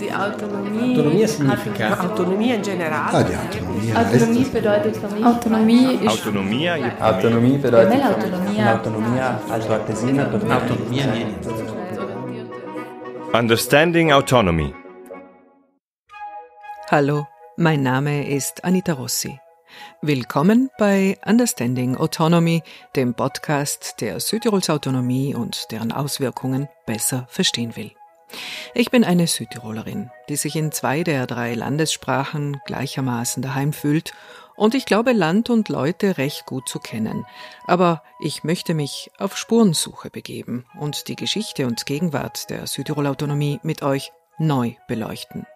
Die Autonomie. Autonomia significa? Autonomie in generale. Ah, die Autonomie. Autonomie bedeutet für mich. Autonomie ist. Autonomia je Autonomie bedeutet l'autonomia- l'autonomia also Artesina vieni. Understanding Autonomy. Hallo, mein Name ist Anita Rossi. Willkommen bei Understanding Autonomy, dem Podcast, der Südtirols Autonomie und deren Auswirkungen besser verstehen will. Ich bin eine Südtirolerin, die sich in zwei der drei Landessprachen gleichermaßen daheim fühlt und ich glaube Land und Leute recht gut zu kennen. Aber ich möchte mich auf Spurensuche begeben und die Geschichte und Gegenwart der Südtirol Autonomie mit euch neu beleuchten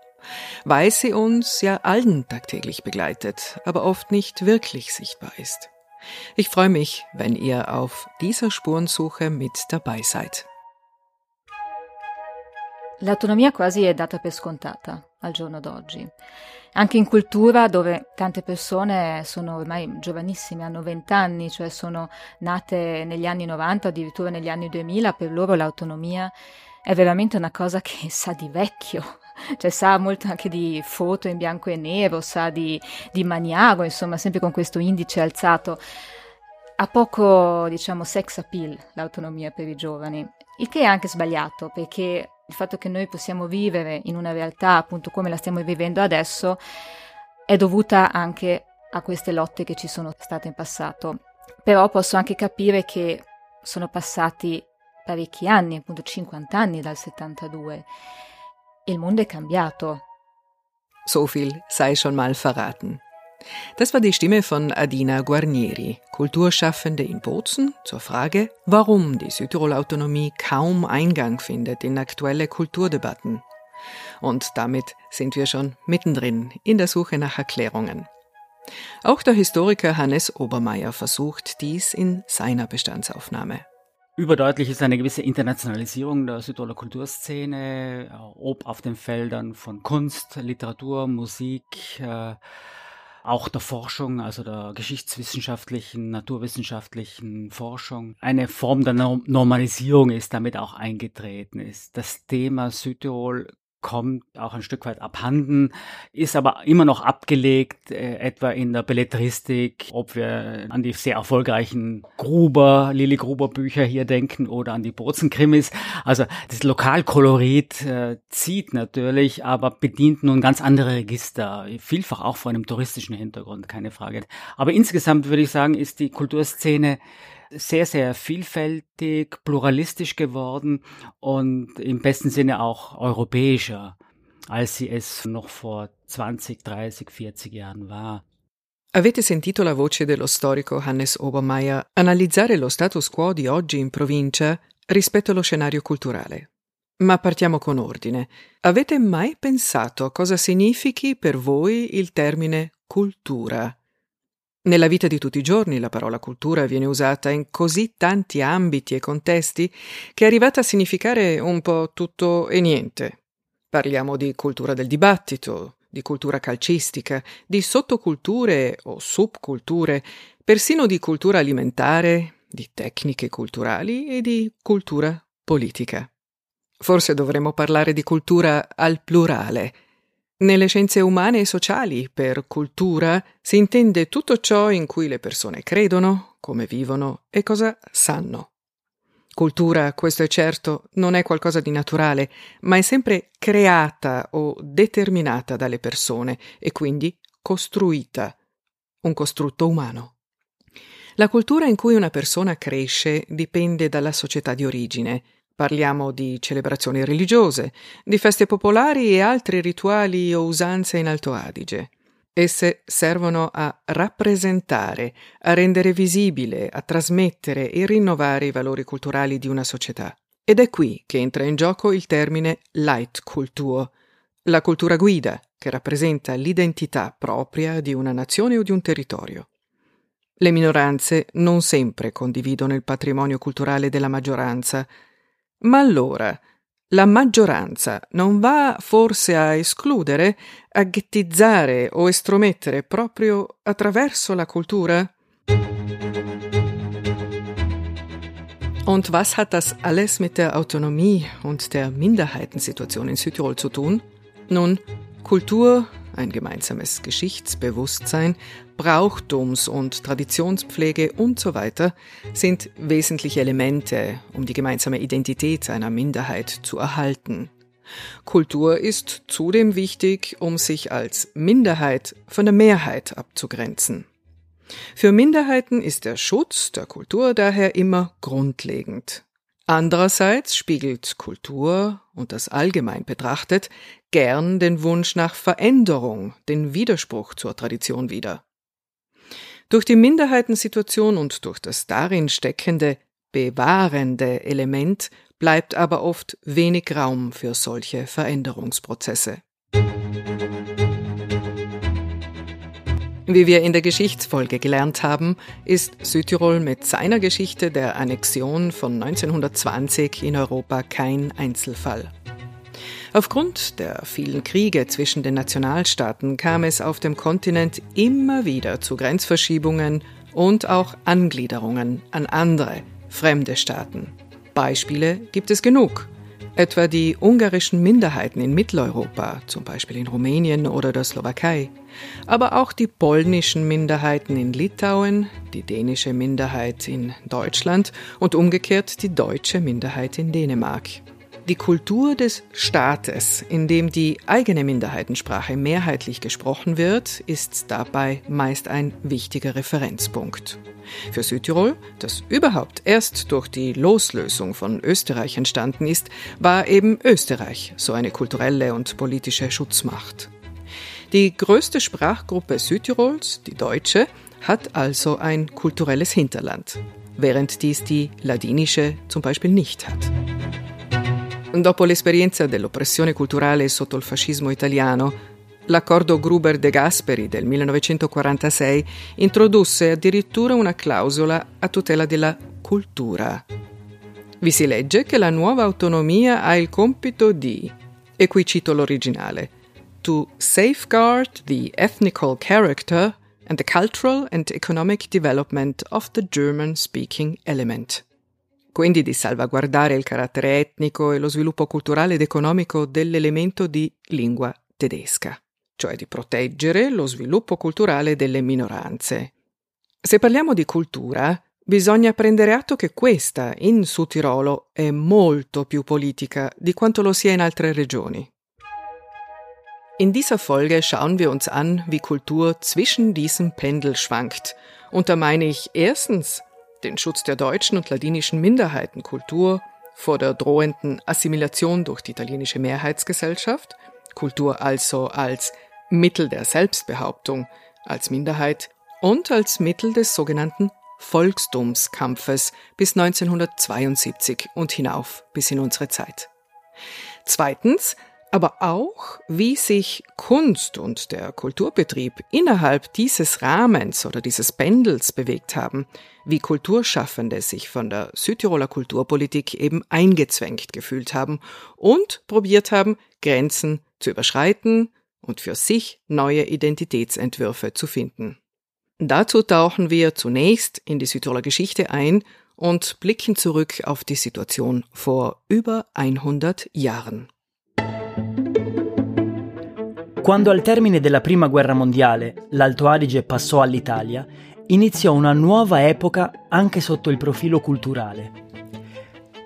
weil sie uns ja allen tagtäglich begleitet, aber oft nicht wirklich sichtbar ist. Ich freue mich, wenn ihr auf dieser Spurensuche mit dabei seid. L'autonomia quasi è data per scontata al giorno d'oggi. Anche in cultura dove tante persone sono ormai giovanissime, hanno 20 anni, cioè sono nate negli anni 90 o addirittura negli anni 2000, per loro l'autonomia è veramente una cosa che sa di vecchio, cioè sa molto anche di foto in bianco e nero, sa di, di maniago, insomma, sempre con questo indice alzato. Ha poco, diciamo, sex appeal l'autonomia per i giovani, il che è anche sbagliato, perché il fatto che noi possiamo vivere in una realtà appunto come la stiamo vivendo adesso è dovuta anche a queste lotte che ci sono state in passato. Però posso anche capire che sono passati parecchi anni, appunto 50 anni dal 72. Il mondo è cambiato. So viel sei schon mal verraten. Das war die Stimme von Adina Guarnieri, Kulturschaffende in Bozen, zur Frage, warum die Südtirol-Autonomie kaum Eingang findet in aktuelle Kulturdebatten. Und damit sind wir schon mittendrin in der Suche nach Erklärungen. Auch der Historiker Hannes Obermeier versucht dies in seiner Bestandsaufnahme. Überdeutlich ist eine gewisse Internationalisierung der Südtiroler Kulturszene, ob auf den Feldern von Kunst, Literatur, Musik, äh, auch der Forschung, also der geschichtswissenschaftlichen, naturwissenschaftlichen Forschung. Eine Form der Normalisierung ist damit auch eingetreten ist. Das Thema Südtirol kommt auch ein Stück weit abhanden, ist aber immer noch abgelegt, äh, etwa in der Belletristik, ob wir an die sehr erfolgreichen Gruber, Lili Gruber Bücher hier denken oder an die Bozenkrimis. Also das Lokalkolorit äh, zieht natürlich, aber bedient nun ganz andere Register, vielfach auch vor einem touristischen Hintergrund, keine Frage. Aber insgesamt würde ich sagen, ist die Kulturszene sehr, sehr vielfältig, pluralistisch geworden und im besten Sinne auch europäischer, als sie es noch vor 20, 30, 40 Jahren war. Avete sentito la voce dello storico Hannes Obermeier analizzare lo status quo di oggi in provincia rispetto allo scenario culturale. Ma partiamo con ordine. Avete mai pensato cosa significhi per voi il termine cultura? Nella vita di tutti i giorni la parola cultura viene usata in così tanti ambiti e contesti che è arrivata a significare un po' tutto e niente. Parliamo di cultura del dibattito, di cultura calcistica, di sottoculture o subculture, persino di cultura alimentare, di tecniche culturali e di cultura politica. Forse dovremmo parlare di cultura al plurale, nelle scienze umane e sociali, per cultura, si intende tutto ciò in cui le persone credono, come vivono e cosa sanno. Cultura, questo è certo, non è qualcosa di naturale, ma è sempre creata o determinata dalle persone e quindi costruita, un costrutto umano. La cultura in cui una persona cresce dipende dalla società di origine, Parliamo di celebrazioni religiose, di feste popolari e altri rituali o usanze in Alto Adige. Esse servono a rappresentare, a rendere visibile, a trasmettere e rinnovare i valori culturali di una società. Ed è qui che entra in gioco il termine Leitkultur, la cultura guida, che rappresenta l'identità propria di una nazione o di un territorio. Le minoranze non sempre condividono il patrimonio culturale della maggioranza, ma allora la maggioranza non va forse a escludere, a ghettizzare o estromettere proprio attraverso la Kultur? Und was hat das alles mit der Autonomie und der Minderheitensituation in Südtirol zu tun? Nun, Kultur, ein gemeinsames Geschichtsbewusstsein, Brauchtums- und Traditionspflege und so weiter sind wesentliche Elemente, um die gemeinsame Identität einer Minderheit zu erhalten. Kultur ist zudem wichtig, um sich als Minderheit von der Mehrheit abzugrenzen. Für Minderheiten ist der Schutz der Kultur daher immer grundlegend. Andererseits spiegelt Kultur und das allgemein betrachtet gern den Wunsch nach Veränderung, den Widerspruch zur Tradition wider. Durch die Minderheitensituation und durch das darin steckende, bewahrende Element bleibt aber oft wenig Raum für solche Veränderungsprozesse. Wie wir in der Geschichtsfolge gelernt haben, ist Südtirol mit seiner Geschichte der Annexion von 1920 in Europa kein Einzelfall. Aufgrund der vielen Kriege zwischen den Nationalstaaten kam es auf dem Kontinent immer wieder zu Grenzverschiebungen und auch Angliederungen an andere, fremde Staaten. Beispiele gibt es genug etwa die ungarischen Minderheiten in Mitteleuropa, zum Beispiel in Rumänien oder der Slowakei, aber auch die polnischen Minderheiten in Litauen, die dänische Minderheit in Deutschland und umgekehrt die deutsche Minderheit in Dänemark. Die Kultur des Staates, in dem die eigene Minderheitensprache mehrheitlich gesprochen wird, ist dabei meist ein wichtiger Referenzpunkt. Für Südtirol, das überhaupt erst durch die Loslösung von Österreich entstanden ist, war eben Österreich so eine kulturelle und politische Schutzmacht. Die größte Sprachgruppe Südtirols, die deutsche, hat also ein kulturelles Hinterland, während dies die ladinische zum Beispiel nicht hat. Dopo l'esperienza dell'oppressione culturale sotto il fascismo italiano, l'accordo Gruber-De Gasperi del 1946 introdusse addirittura una clausola a tutela della cultura. Vi si legge che la nuova autonomia ha il compito di, e qui cito l'originale, to safeguard the ethnical character and the cultural and economic development of the German speaking element quindi di salvaguardare il carattere etnico e lo sviluppo culturale ed economico dell'elemento di lingua tedesca, cioè di proteggere lo sviluppo culturale delle minoranze. Se parliamo di cultura, bisogna prendere atto che questa in Südtirolo è molto più politica di quanto lo sia in altre regioni. In dieser Folge schauen wir uns an, wie Kultur zwischen diesem Pendel schwankt. Und da meine ich erstens den Schutz der deutschen und ladinischen Minderheitenkultur vor der drohenden Assimilation durch die italienische Mehrheitsgesellschaft, Kultur also als Mittel der Selbstbehauptung, als Minderheit und als Mittel des sogenannten Volkstumskampfes bis 1972 und hinauf bis in unsere Zeit. Zweitens aber auch, wie sich Kunst und der Kulturbetrieb innerhalb dieses Rahmens oder dieses Pendels bewegt haben, wie Kulturschaffende sich von der Südtiroler Kulturpolitik eben eingezwängt gefühlt haben und probiert haben, Grenzen zu überschreiten und für sich neue Identitätsentwürfe zu finden. Dazu tauchen wir zunächst in die Südtiroler Geschichte ein und blicken zurück auf die Situation vor über 100 Jahren. Quando al termine della Prima Guerra Mondiale l'Alto Adige passò all'Italia, iniziò una nuova epoca anche sotto il profilo culturale.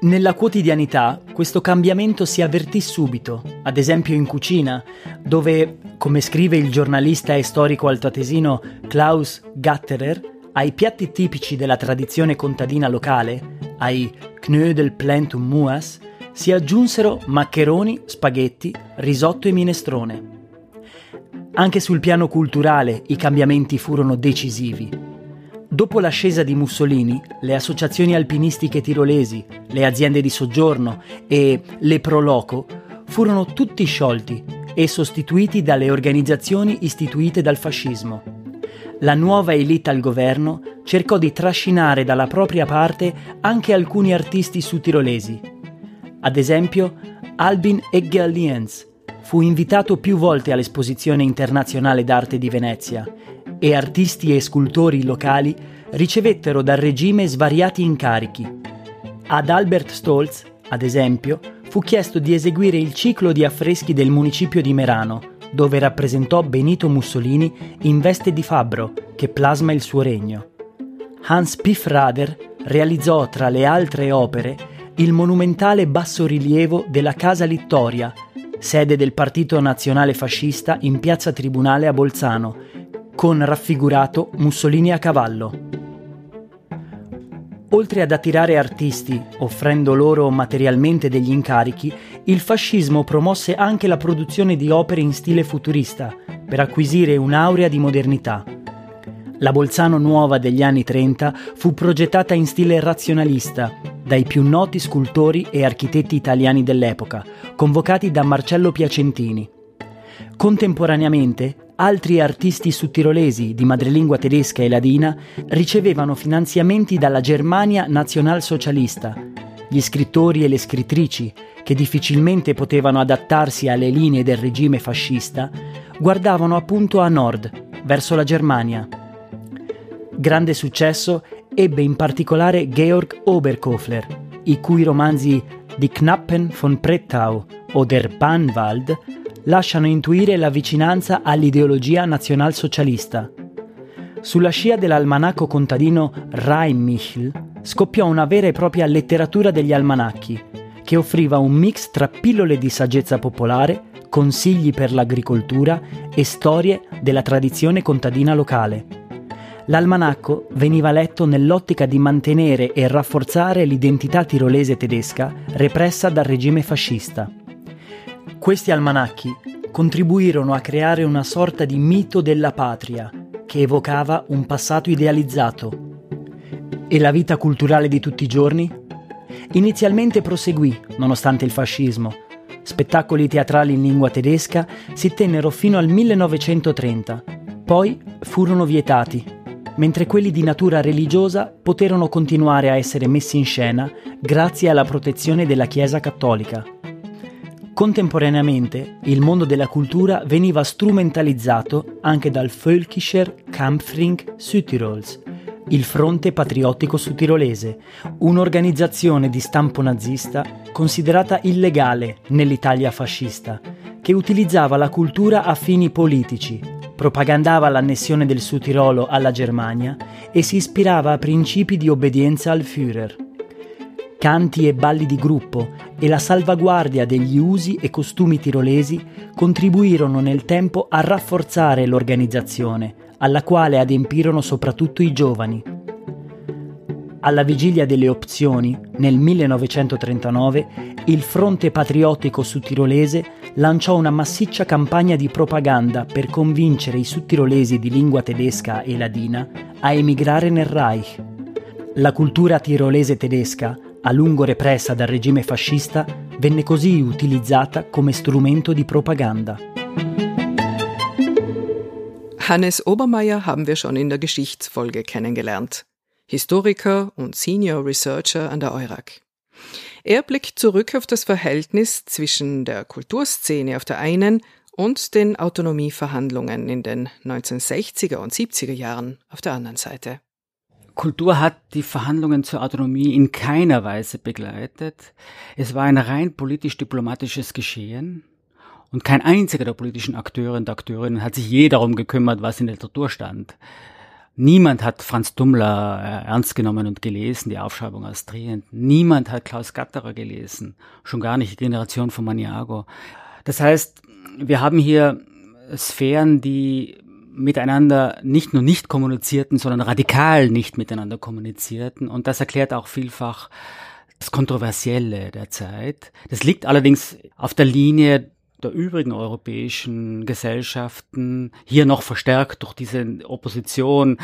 Nella quotidianità questo cambiamento si avvertì subito, ad esempio in cucina, dove, come scrive il giornalista e storico altoatesino Klaus Gatterer, ai piatti tipici della tradizione contadina locale, ai Knödel Plentum Muas, si aggiunsero maccheroni, spaghetti, risotto e minestrone. Anche sul piano culturale i cambiamenti furono decisivi. Dopo l'ascesa di Mussolini, le associazioni alpinistiche tirolesi, le aziende di soggiorno e le Proloco furono tutti sciolti e sostituiti dalle organizzazioni istituite dal fascismo. La nuova elite al governo cercò di trascinare dalla propria parte anche alcuni artisti sudtirolesi. Ad esempio, Albin Eggerliens, fu invitato più volte all'Esposizione internazionale d'arte di Venezia e artisti e scultori locali ricevettero dal regime svariati incarichi. Ad Albert Stolz, ad esempio, fu chiesto di eseguire il ciclo di affreschi del municipio di Merano, dove rappresentò Benito Mussolini in veste di fabbro, che plasma il suo regno. Hans Piffrader realizzò tra le altre opere il monumentale bassorilievo della Casa Littoria, sede del Partito Nazionale Fascista in piazza Tribunale a Bolzano, con raffigurato Mussolini a cavallo. Oltre ad attirare artisti, offrendo loro materialmente degli incarichi, il fascismo promosse anche la produzione di opere in stile futurista, per acquisire un'aurea di modernità. La Bolzano nuova degli anni 30 fu progettata in stile razionalista dai più noti scultori e architetti italiani dell'epoca, convocati da Marcello Piacentini. Contemporaneamente, altri artisti sudtirolesi di madrelingua tedesca e ladina ricevevano finanziamenti dalla Germania nazionalsocialista. Gli scrittori e le scrittrici, che difficilmente potevano adattarsi alle linee del regime fascista, guardavano appunto a nord, verso la Germania. Grande successo ebbe in particolare Georg Oberkofler, i cui romanzi Die Knappen von Prettau o Der Bahnwald lasciano intuire la vicinanza all'ideologia nazionalsocialista. Sulla scia dell'almanacco contadino Rheinmichel scoppiò una vera e propria letteratura degli almanacchi, che offriva un mix tra pillole di saggezza popolare, consigli per l'agricoltura e storie della tradizione contadina locale. L'almanacco veniva letto nell'ottica di mantenere e rafforzare l'identità tirolese tedesca repressa dal regime fascista. Questi almanacchi contribuirono a creare una sorta di mito della patria che evocava un passato idealizzato. E la vita culturale di tutti i giorni? Inizialmente proseguì, nonostante il fascismo. Spettacoli teatrali in lingua tedesca si tennero fino al 1930, poi furono vietati, mentre quelli di natura religiosa poterono continuare a essere messi in scena grazie alla protezione della Chiesa cattolica. Contemporaneamente il mondo della cultura veniva strumentalizzato anche dal Völkischer Kampfring Südtirols, il Fronte Patriottico Sudtirolese, un'organizzazione di stampo nazista considerata illegale nell'Italia fascista, che utilizzava la cultura a fini politici, propagandava l'annessione del Sudtirolo alla Germania e si ispirava a principi di obbedienza al Führer canti e balli di gruppo e la salvaguardia degli usi e costumi tirolesi contribuirono nel tempo a rafforzare l'organizzazione, alla quale adempirono soprattutto i giovani. Alla vigilia delle opzioni, nel 1939, il Fronte Patriottico Sudtirolese lanciò una massiccia campagna di propaganda per convincere i sudtirolesi di lingua tedesca e ladina a emigrare nel Reich. La cultura tirolese tedesca a lungo repressa dal regime fascista, venne così utilizzata come strumento di propaganda. Hannes Obermeier haben wir schon in der Geschichtsfolge kennengelernt. Historiker und Senior Researcher an der EURAG. Er blickt zurück auf das Verhältnis zwischen der Kulturszene auf der einen und den Autonomieverhandlungen in den 1960er und 70er Jahren auf der anderen Seite. Kultur hat die Verhandlungen zur Autonomie in keiner Weise begleitet. Es war ein rein politisch-diplomatisches Geschehen. Und kein einziger der politischen Akteure und Akteurinnen hat sich je darum gekümmert, was in der Literatur stand. Niemand hat Franz Dummler äh, ernst genommen und gelesen, die Aufschreibung aus Trient. Niemand hat Klaus Gatterer gelesen, schon gar nicht die Generation von Maniago. Das heißt, wir haben hier Sphären, die miteinander nicht nur nicht kommunizierten, sondern radikal nicht miteinander kommunizierten. Und das erklärt auch vielfach das Kontroversielle der Zeit. Das liegt allerdings auf der Linie der übrigen europäischen Gesellschaften, hier noch verstärkt durch diese Opposition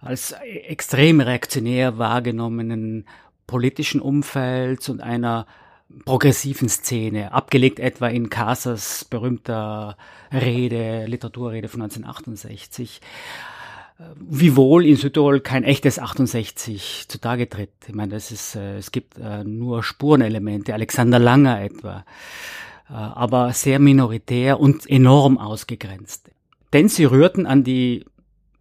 als extrem reaktionär wahrgenommenen politischen Umfelds und einer progressiven Szene, abgelegt etwa in Casas berühmter Rede, Literaturrede von 1968 wiewohl in Südtirol kein echtes 68 zutage tritt. Ich meine, das ist, äh, es gibt äh, nur Spurenelemente, Alexander Langer etwa, äh, aber sehr minoritär und enorm ausgegrenzt. Denn sie rührten an die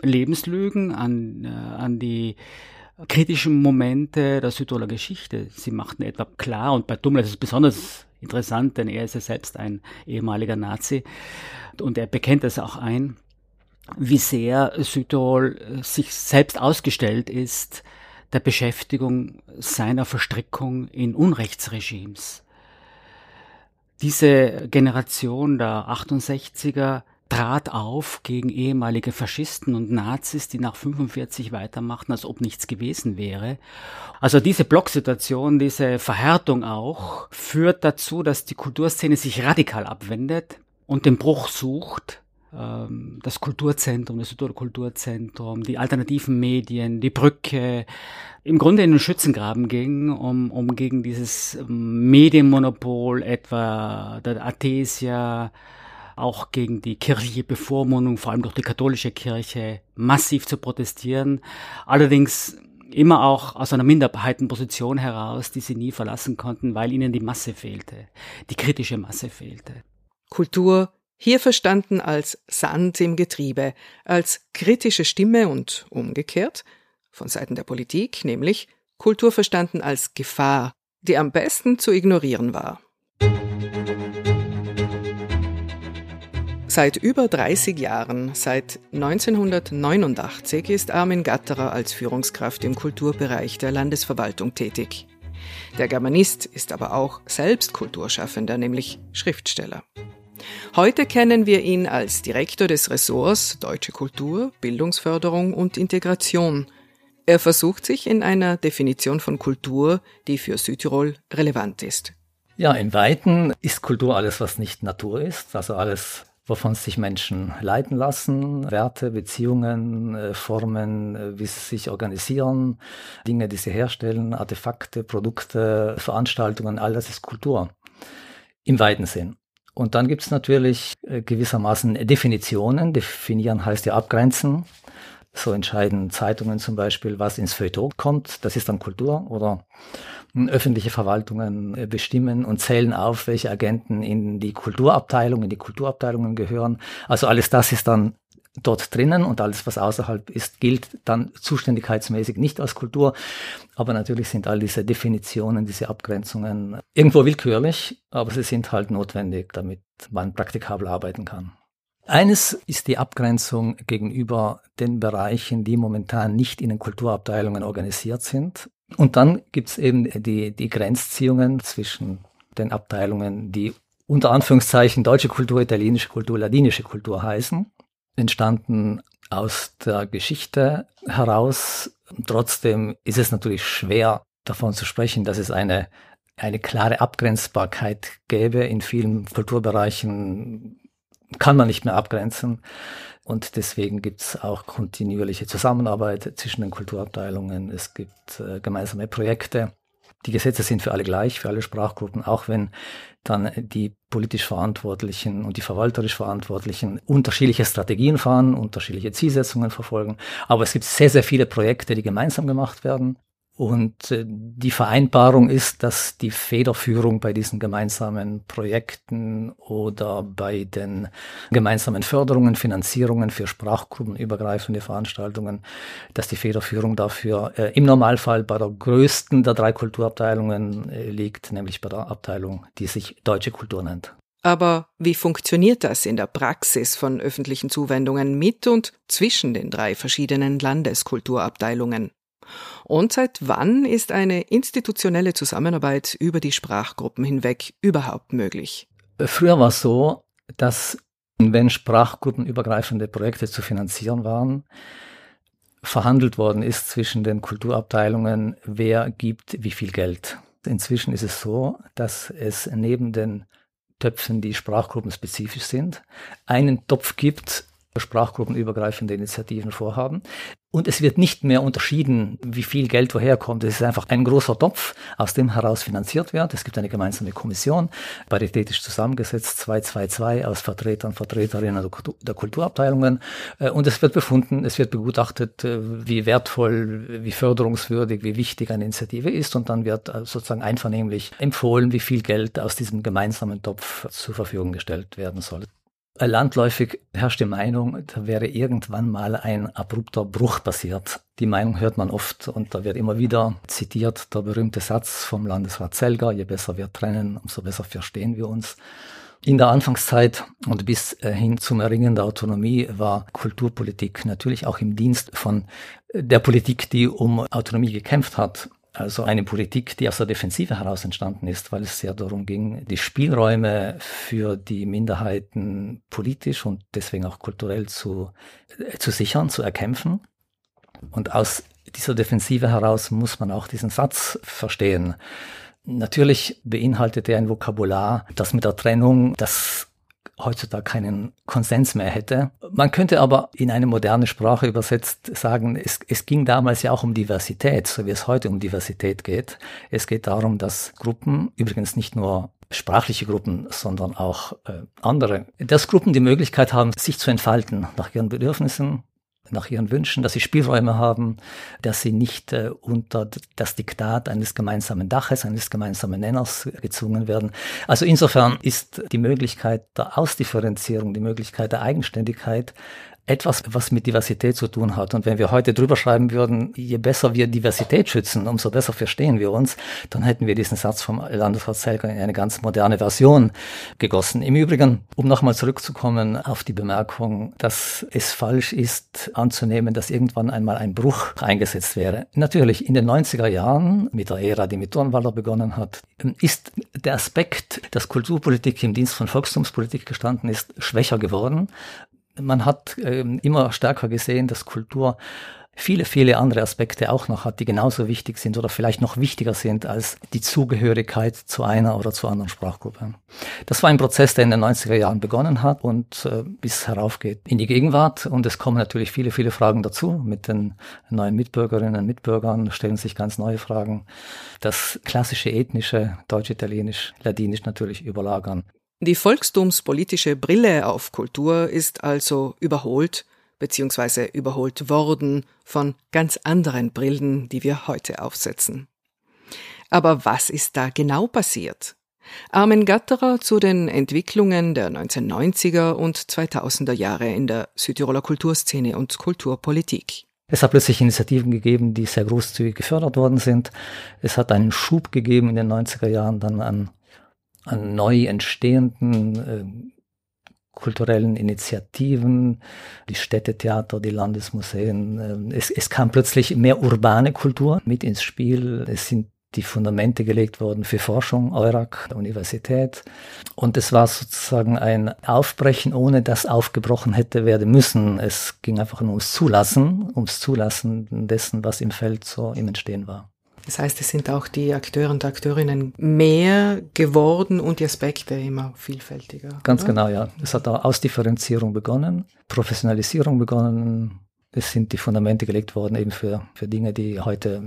Lebenslügen, an, an die kritischen Momente der Südtiroler Geschichte. Sie machten etwa klar, und bei Dummler ist es besonders interessant, denn er ist ja selbst ein ehemaliger Nazi und er bekennt es auch ein, wie sehr Südtirol sich selbst ausgestellt ist der Beschäftigung seiner Verstrickung in Unrechtsregimes. Diese Generation der 68er trat auf gegen ehemalige Faschisten und Nazis, die nach 45 weitermachten, als ob nichts gewesen wäre. Also diese Blocksituation, diese Verhärtung auch, führt dazu, dass die Kulturszene sich radikal abwendet und den Bruch sucht. Ähm, das Kulturzentrum, das Kulturzentrum, die alternativen Medien, die Brücke, im Grunde in den Schützengraben ging, um, um gegen dieses Medienmonopol etwa der Athesia, auch gegen die kirchliche Bevormundung, vor allem durch die katholische Kirche, massiv zu protestieren. Allerdings immer auch aus einer Minderheitenposition heraus, die sie nie verlassen konnten, weil ihnen die Masse fehlte, die kritische Masse fehlte. Kultur, hier verstanden als Sand im Getriebe, als kritische Stimme und umgekehrt, von Seiten der Politik, nämlich Kultur verstanden als Gefahr, die am besten zu ignorieren war. Seit über 30 Jahren, seit 1989, ist Armin Gatterer als Führungskraft im Kulturbereich der Landesverwaltung tätig. Der Germanist ist aber auch selbst Kulturschaffender, nämlich Schriftsteller. Heute kennen wir ihn als Direktor des Ressorts Deutsche Kultur, Bildungsförderung und Integration. Er versucht sich in einer Definition von Kultur, die für Südtirol relevant ist. Ja, in Weiten ist Kultur alles, was nicht Natur ist, also alles, wovon sich Menschen leiten lassen, Werte, Beziehungen, äh, Formen, äh, wie sie sich organisieren, Dinge, die sie herstellen, Artefakte, Produkte, Veranstaltungen, all das ist Kultur im weiten Sinn. Und dann gibt es natürlich äh, gewissermaßen Definitionen. Definieren heißt ja abgrenzen. So entscheiden Zeitungen zum Beispiel, was ins Feuilleton kommt. Das ist dann Kultur oder öffentliche Verwaltungen äh, bestimmen und zählen auf, welche Agenten in die Kulturabteilung, in die Kulturabteilungen gehören. Also alles das ist dann dort drinnen und alles, was außerhalb ist, gilt dann zuständigkeitsmäßig nicht als Kultur. Aber natürlich sind all diese Definitionen, diese Abgrenzungen irgendwo willkürlich, aber sie sind halt notwendig, damit man praktikabel arbeiten kann. Eines ist die Abgrenzung gegenüber den Bereichen, die momentan nicht in den Kulturabteilungen organisiert sind. Und dann gibt es eben die, die Grenzziehungen zwischen den Abteilungen, die unter Anführungszeichen deutsche Kultur, italienische Kultur, ladinische Kultur heißen, entstanden aus der Geschichte heraus. Trotzdem ist es natürlich schwer davon zu sprechen, dass es eine, eine klare Abgrenzbarkeit gäbe. In vielen Kulturbereichen kann man nicht mehr abgrenzen. Und deswegen gibt es auch kontinuierliche Zusammenarbeit zwischen den Kulturabteilungen. Es gibt äh, gemeinsame Projekte. Die Gesetze sind für alle gleich, für alle Sprachgruppen, auch wenn dann die politisch Verantwortlichen und die verwalterisch Verantwortlichen unterschiedliche Strategien fahren, unterschiedliche Zielsetzungen verfolgen. Aber es gibt sehr, sehr viele Projekte, die gemeinsam gemacht werden. Und äh, die Vereinbarung ist, dass die Federführung bei diesen gemeinsamen Projekten oder bei den gemeinsamen Förderungen, Finanzierungen für sprachgruppenübergreifende Veranstaltungen, dass die Federführung dafür äh, im Normalfall bei der größten der drei Kulturabteilungen äh, liegt, nämlich bei der Abteilung, die sich Deutsche Kultur nennt. Aber wie funktioniert das in der Praxis von öffentlichen Zuwendungen mit und zwischen den drei verschiedenen Landeskulturabteilungen? Und seit wann ist eine institutionelle Zusammenarbeit über die Sprachgruppen hinweg überhaupt möglich? Früher war es so, dass wenn sprachgruppenübergreifende Projekte zu finanzieren waren, verhandelt worden ist zwischen den Kulturabteilungen, wer gibt wie viel Geld. Inzwischen ist es so, dass es neben den Töpfen, die sprachgruppenspezifisch sind, einen Topf gibt, sprachgruppenübergreifende Initiativen vorhaben. Und es wird nicht mehr unterschieden, wie viel Geld woher kommt. Es ist einfach ein großer Topf, aus dem heraus finanziert wird. Es gibt eine gemeinsame Kommission, paritätisch zusammengesetzt, 222 aus Vertretern, Vertreterinnen der Kulturabteilungen. Äh, und es wird befunden, es wird begutachtet, äh, wie wertvoll, wie förderungswürdig, wie wichtig eine Initiative ist. Und dann wird äh, sozusagen einvernehmlich empfohlen, wie viel Geld aus diesem gemeinsamen Topf zur Verfügung gestellt werden soll. Landläufig herrscht die Meinung, da wäre irgendwann mal ein abrupter Bruch passiert. Die Meinung hört man oft und da wird immer wieder zitiert der berühmte Satz vom Landesrat Zelger, je besser wir trennen, umso besser verstehen wir uns. In der Anfangszeit und bis hin zum Erringen der Autonomie war Kulturpolitik natürlich auch im Dienst von der Politik, die um Autonomie gekämpft hat. Also eine Politik, die aus der Defensive heraus entstanden ist, weil es sehr darum ging, die Spielräume für die Minderheiten politisch und deswegen auch kulturell zu, äh, zu sichern, zu erkämpfen. Und aus dieser Defensive heraus muss man auch diesen Satz verstehen. Natürlich beinhaltet er ein Vokabular, das mit der Trennung das heutzutage keinen Konsens mehr hätte. Man könnte aber in eine moderne Sprache übersetzt sagen, es, es ging damals ja auch um Diversität, so wie es heute um Diversität geht. Es geht darum, dass Gruppen, übrigens nicht nur sprachliche Gruppen, sondern auch äh, andere, dass Gruppen die Möglichkeit haben, sich zu entfalten nach ihren Bedürfnissen, nach ihren Wünschen, dass sie Spielräume haben, dass sie nicht äh, unter das Diktat eines gemeinsamen Daches, eines gemeinsamen Nenners gezwungen werden. Also insofern ist die Möglichkeit der Ausdifferenzierung, die Möglichkeit der Eigenständigkeit etwas, was mit Diversität zu tun hat. Und wenn wir heute drüber schreiben würden, je besser wir Diversität schützen, umso besser verstehen wir uns, dann hätten wir diesen Satz vom Landesrat Zelger in eine ganz moderne Version gegossen. Im Übrigen, um nochmal zurückzukommen auf die Bemerkung, dass es falsch ist anzunehmen, dass irgendwann einmal ein Bruch eingesetzt wäre. Natürlich, in den 90er Jahren, mit der Ära, die mit Dornwalder begonnen hat, ist der Aspekt, dass Kulturpolitik im Dienst von Volkstumspolitik gestanden ist, schwächer geworden man hat ähm, immer stärker gesehen, dass Kultur viele, viele andere Aspekte auch noch hat, die genauso wichtig sind oder vielleicht noch wichtiger sind als die Zugehörigkeit zu einer oder zu anderen Sprachgruppe. Das war ein Prozess, der in den 90er Jahren begonnen hat und äh, bis heraufgeht in die Gegenwart. Und es kommen natürlich viele, viele Fragen dazu. Mit den neuen Mitbürgerinnen und Mitbürgern stellen sich ganz neue Fragen. Das klassische ethnische, Deutsch, Italienisch, Ladinisch natürlich überlagern. Die volkstumspolitische Brille auf Kultur ist also überholt bzw. überholt worden von ganz anderen Brillen, die wir heute aufsetzen. Aber was ist da genau passiert? Armin Gatterer zu den Entwicklungen der 1990er und 2000er Jahre in der Südtiroler Kulturszene und Kulturpolitik. Es hat plötzlich Initiativen gegeben, die sehr großzügig gefördert worden sind. Es hat einen Schub gegeben in den 90er Jahren dann an an neu entstehenden äh, kulturellen Initiativen, die Städtetheater, die Landesmuseen. Äh, es, es kam plötzlich mehr urbane Kultur mit ins Spiel. Es sind die Fundamente gelegt worden für Forschung, Eurac, Universität. Und es war sozusagen ein Aufbrechen, ohne dass aufgebrochen hätte werden müssen. Es ging einfach nur ums Zulassen, ums Zulassen dessen, was im Feld so im Entstehen war. Das heißt, es sind auch die Akteure und Akteurinnen mehr geworden und die Aspekte immer vielfältiger. Ganz oder? genau, ja. Es hat auch Ausdifferenzierung begonnen, Professionalisierung begonnen. Es sind die Fundamente gelegt worden eben für, für Dinge, die heute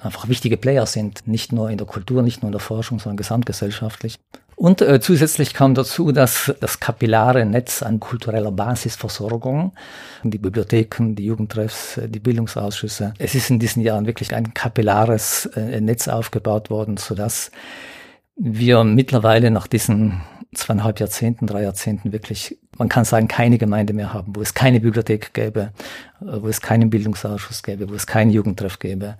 einfach wichtige Player sind. Nicht nur in der Kultur, nicht nur in der Forschung, sondern gesamtgesellschaftlich. Und äh, zusätzlich kam dazu, dass das kapillare Netz an kultureller Basisversorgung, die Bibliotheken, die Jugendtreffs, äh, die Bildungsausschüsse, es ist in diesen Jahren wirklich ein kapillares äh, Netz aufgebaut worden, sodass wir mittlerweile nach diesen zweieinhalb Jahrzehnten, drei Jahrzehnten wirklich, man kann sagen, keine Gemeinde mehr haben, wo es keine Bibliothek gäbe, äh, wo es keinen Bildungsausschuss gäbe, wo es keinen Jugendtreff gäbe.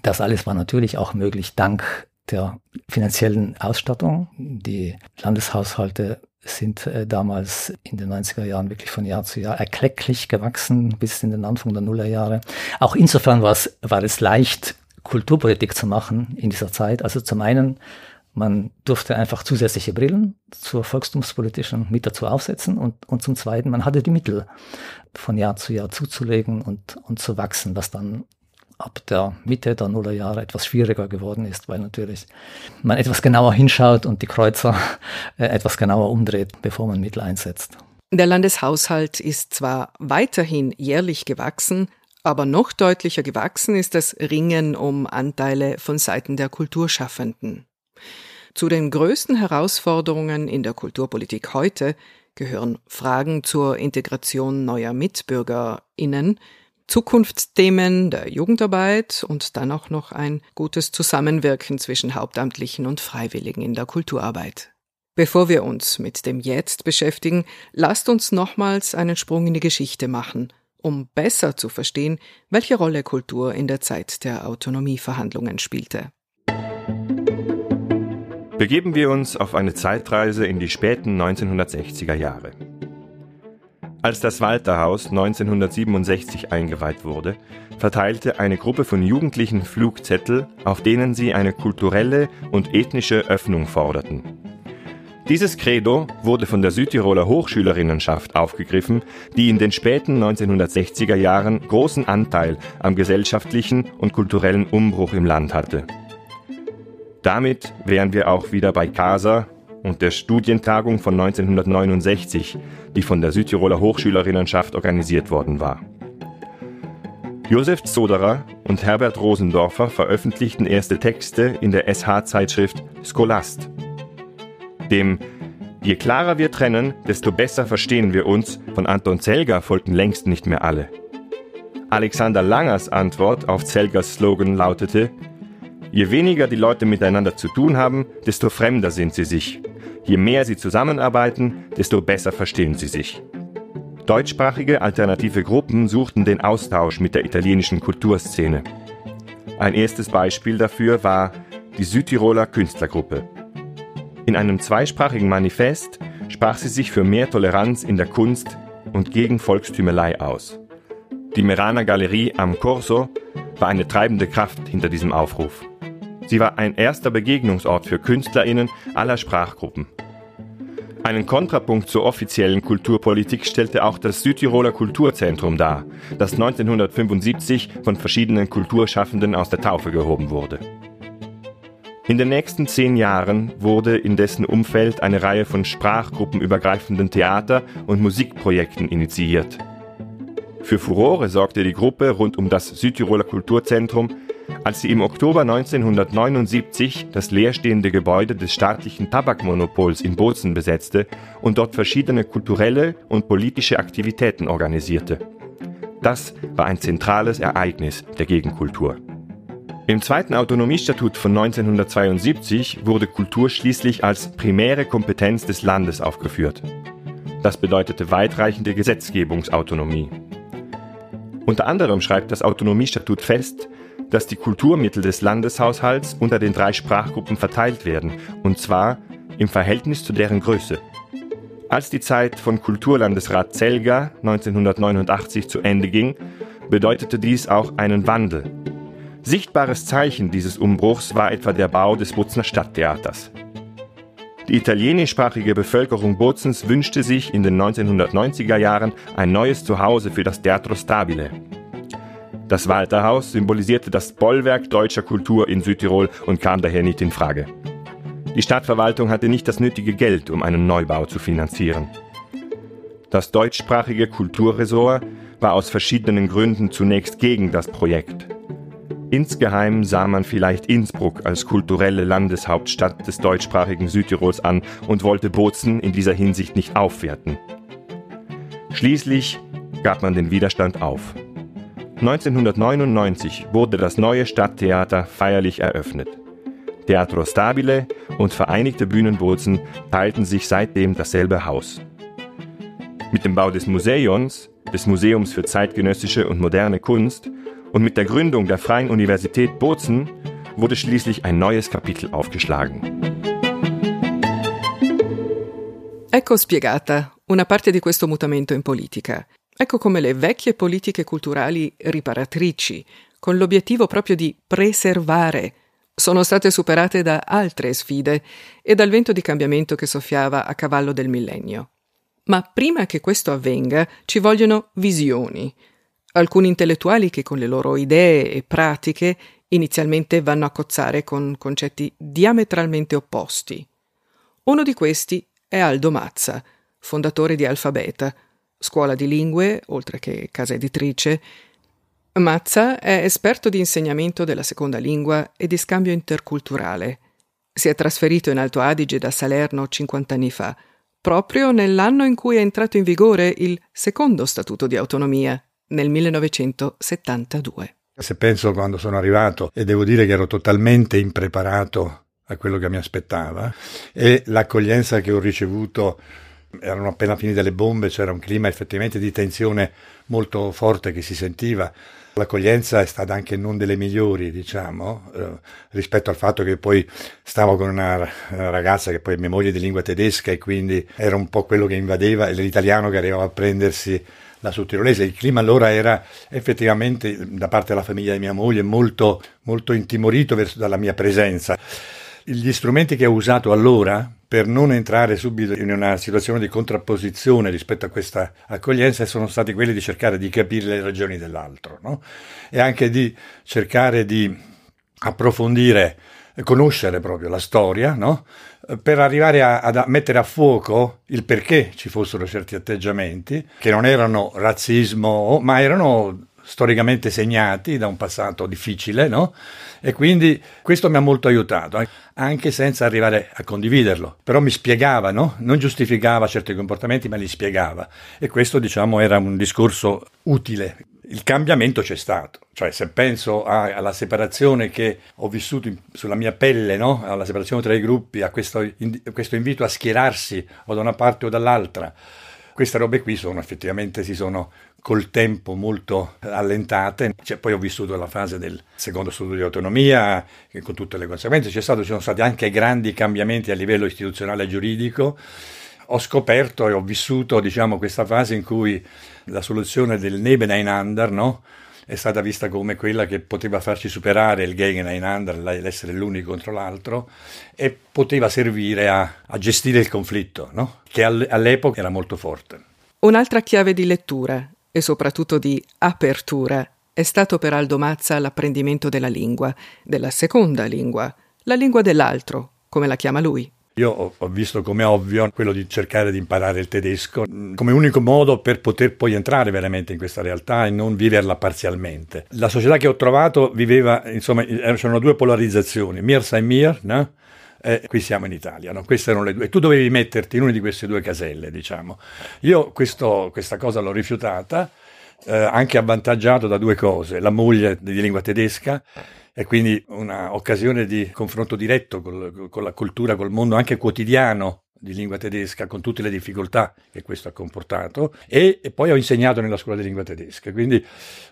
Das alles war natürlich auch möglich dank der finanziellen Ausstattung. Die Landeshaushalte sind äh, damals in den 90er Jahren wirklich von Jahr zu Jahr erklecklich gewachsen bis in den Anfang der Nullerjahre. Auch insofern war es, war es leicht, Kulturpolitik zu machen in dieser Zeit. Also zum einen, man durfte einfach zusätzliche Brillen zur volkstumspolitischen mit dazu aufsetzen und, und zum zweiten, man hatte die Mittel von Jahr zu Jahr zuzulegen und, und zu wachsen, was dann ab der Mitte der Nullerjahre etwas schwieriger geworden ist, weil natürlich man etwas genauer hinschaut und die Kreuzer äh, etwas genauer umdreht, bevor man Mittel einsetzt. Der Landeshaushalt ist zwar weiterhin jährlich gewachsen, aber noch deutlicher gewachsen ist das Ringen um Anteile von Seiten der Kulturschaffenden. Zu den größten Herausforderungen in der Kulturpolitik heute gehören Fragen zur Integration neuer MitbürgerInnen, Zukunftsthemen der Jugendarbeit und dann auch noch ein gutes Zusammenwirken zwischen Hauptamtlichen und Freiwilligen in der Kulturarbeit. Bevor wir uns mit dem Jetzt beschäftigen, lasst uns nochmals einen Sprung in die Geschichte machen, um besser zu verstehen, welche Rolle Kultur in der Zeit der Autonomieverhandlungen spielte. Begeben wir uns auf eine Zeitreise in die späten 1960er Jahre. Als das Walterhaus 1967 eingeweiht wurde, verteilte eine Gruppe von Jugendlichen Flugzettel, auf denen sie eine kulturelle und ethnische Öffnung forderten. Dieses Credo wurde von der Südtiroler Hochschülerinnenschaft aufgegriffen, die in den späten 1960er Jahren großen Anteil am gesellschaftlichen und kulturellen Umbruch im Land hatte. Damit wären wir auch wieder bei CASA und der Studientagung von 1969, die von der Südtiroler Hochschülerinnenschaft organisiert worden war. Josef Zoderer und Herbert Rosendorfer veröffentlichten erste Texte in der SH-Zeitschrift Scholast. Dem Je klarer wir trennen, desto besser verstehen wir uns von Anton Zelger folgten längst nicht mehr alle. Alexander Langers Antwort auf Zelgers Slogan lautete Je weniger die Leute miteinander zu tun haben, desto fremder sind sie sich. Je mehr sie zusammenarbeiten, desto besser verstehen sie sich. Deutschsprachige alternative Gruppen suchten den Austausch mit der italienischen Kulturszene. Ein erstes Beispiel dafür war die Südtiroler Künstlergruppe. In einem zweisprachigen Manifest sprach sie sich für mehr Toleranz in der Kunst und gegen Volkstümelei aus. Die Merana Galerie am Corso war eine treibende Kraft hinter diesem Aufruf. Sie war ein erster Begegnungsort für Künstlerinnen aller Sprachgruppen. Einen Kontrapunkt zur offiziellen Kulturpolitik stellte auch das Südtiroler Kulturzentrum dar, das 1975 von verschiedenen Kulturschaffenden aus der Taufe gehoben wurde. In den nächsten zehn Jahren wurde in dessen Umfeld eine Reihe von sprachgruppenübergreifenden Theater- und Musikprojekten initiiert. Für Furore sorgte die Gruppe rund um das Südtiroler Kulturzentrum als sie im Oktober 1979 das leerstehende Gebäude des staatlichen Tabakmonopols in Bozen besetzte und dort verschiedene kulturelle und politische Aktivitäten organisierte. Das war ein zentrales Ereignis der Gegenkultur. Im zweiten Autonomiestatut von 1972 wurde Kultur schließlich als primäre Kompetenz des Landes aufgeführt. Das bedeutete weitreichende Gesetzgebungsautonomie. Unter anderem schreibt das Autonomiestatut fest, dass die Kulturmittel des Landeshaushalts unter den drei Sprachgruppen verteilt werden, und zwar im Verhältnis zu deren Größe. Als die Zeit von Kulturlandesrat Zelga 1989 zu Ende ging, bedeutete dies auch einen Wandel. Sichtbares Zeichen dieses Umbruchs war etwa der Bau des Bozner Stadttheaters. Die italienischsprachige Bevölkerung Bozens wünschte sich in den 1990er Jahren ein neues Zuhause für das Teatro Stabile. Das Walterhaus symbolisierte das Bollwerk deutscher Kultur in Südtirol und kam daher nicht in Frage. Die Stadtverwaltung hatte nicht das nötige Geld, um einen Neubau zu finanzieren. Das deutschsprachige Kulturressort war aus verschiedenen Gründen zunächst gegen das Projekt. Insgeheim sah man vielleicht Innsbruck als kulturelle Landeshauptstadt des deutschsprachigen Südtirols an und wollte Bozen in dieser Hinsicht nicht aufwerten. Schließlich gab man den Widerstand auf. 1999 wurde das neue Stadttheater feierlich eröffnet. Teatro Stabile und Vereinigte Bühnenbozen teilten sich seitdem dasselbe Haus. Mit dem Bau des Museums, des Museums für zeitgenössische und moderne Kunst und mit der Gründung der Freien Universität Bozen wurde schließlich ein neues Kapitel aufgeschlagen. Ecco spiegata una parte di questo mutamento in politica. Ecco come le vecchie politiche culturali riparatrici, con l'obiettivo proprio di preservare, sono state superate da altre sfide e dal vento di cambiamento che soffiava a cavallo del millennio. Ma prima che questo avvenga ci vogliono visioni. Alcuni intellettuali che con le loro idee e pratiche inizialmente vanno a cozzare con concetti diametralmente opposti. Uno di questi è Aldo Mazza, fondatore di Alfabeta, scuola di lingue, oltre che casa editrice. Mazza è esperto di insegnamento della seconda lingua e di scambio interculturale. Si è trasferito in Alto Adige da Salerno 50 anni fa, proprio nell'anno in cui è entrato in vigore il secondo Statuto di autonomia, nel 1972. Se penso quando sono arrivato e devo dire che ero totalmente impreparato a quello che mi aspettava e l'accoglienza che ho ricevuto erano appena finite le bombe, c'era un clima effettivamente di tensione molto forte che si sentiva. L'accoglienza è stata anche non delle migliori, diciamo, eh, rispetto al fatto che poi stavo con una ragazza che poi è mia moglie di lingua tedesca e quindi era un po' quello che invadeva e l'italiano che arrivava a prendersi la sudtirolese. Il clima allora era effettivamente da parte della famiglia di mia moglie molto, molto intimorito verso, dalla mia presenza. Gli strumenti che ho usato allora per non entrare subito in una situazione di contrapposizione rispetto a questa accoglienza sono stati quelli di cercare di capire le ragioni dell'altro no? e anche di cercare di approfondire, conoscere proprio la storia, no? per arrivare a, a, mettere a fuoco il perché ci fossero certi atteggiamenti che non erano razzismo, ma erano storicamente segnati da un passato difficile, no? E quindi questo mi ha molto aiutato, anche senza arrivare a condividerlo. Però mi spiegava, no? Non giustificava certi comportamenti, ma li spiegava. E questo, diciamo, era un discorso utile. Il cambiamento c'è stato, cioè se penso a, alla separazione che ho vissuto in, sulla mia pelle, no? alla separazione tra i gruppi, a questo, in, questo invito a schierarsi o da una parte o dall'altra, queste robe qui sono effettivamente si sono col tempo molto allentate. Cioè, poi ho vissuto la fase del secondo studio di autonomia, con tutte le conseguenze. Stato, ci sono stati anche grandi cambiamenti a livello istituzionale e giuridico. Ho scoperto e ho vissuto diciamo, questa fase in cui la soluzione del Nebeneinander no? è stata vista come quella che poteva farci superare il Gegeneinander, l'essere l'unico contro l'altro, e poteva servire a, a gestire il conflitto, no? che all'epoca era molto forte. Un'altra chiave di lettura e soprattutto di apertura è stato per Aldo Mazza l'apprendimento della lingua, della seconda lingua, la lingua dell'altro, come la chiama lui. Io ho, visto come ovvio quello di cercare di imparare il tedesco mm, come unico modo per poter poi entrare veramente in questa realtà e non viverla parzialmente. La società che ho trovato viveva, insomma, eh, c'erano due polarizzazioni, Mir sei Mir, no? E qui siamo in Italia, no? Queste erano le due. Tu dovevi metterti in una di queste due caselle, diciamo. Io questo, questa cosa l'ho rifiutata, eh, anche avvantaggiato da due cose. La moglie di lingua tedesca e quindi un'occasione di confronto diretto col, con la cultura, col mondo anche quotidiano di lingua tedesca con tutte le difficoltà che questo ha comportato e, e, poi ho insegnato nella scuola di lingua tedesca quindi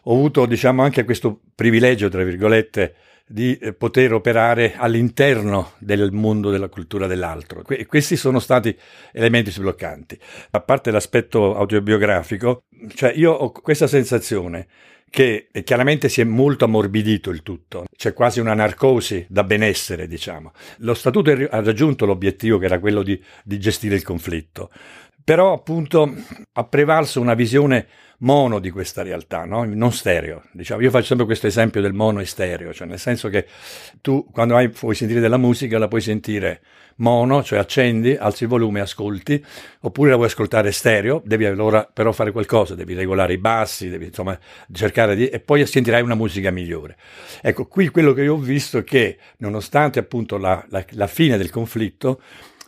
ho avuto diciamo anche questo privilegio tra virgolette di eh, poter operare all'interno del mondo della cultura dell'altro. Que- questi sono stati elementi sbloccanti. A parte l'aspetto autobiografico, cioè io ho questa sensazione che chiaramente si è molto ammorbidito il tutto, c'è quasi una narcosi da benessere, diciamo. Lo statuto ha raggiunto l'obiettivo che era quello di, di gestire il conflitto, però appunto ha prevalso una visione mono di questa realtà, no? non stereo. Diciamo, io faccio sempre questo esempio del mono e stereo, cioè nel senso che tu quando hai, vuoi sentire della musica la puoi sentire mono, cioè accendi, alzi il volume, ascolti, oppure la vuoi ascoltare stereo, devi allora però fare qualcosa, devi regolare i bassi, devi insomma cercare di... e poi sentirai una musica migliore. Ecco, qui quello che io ho visto è che nonostante appunto la, la, la fine del conflitto,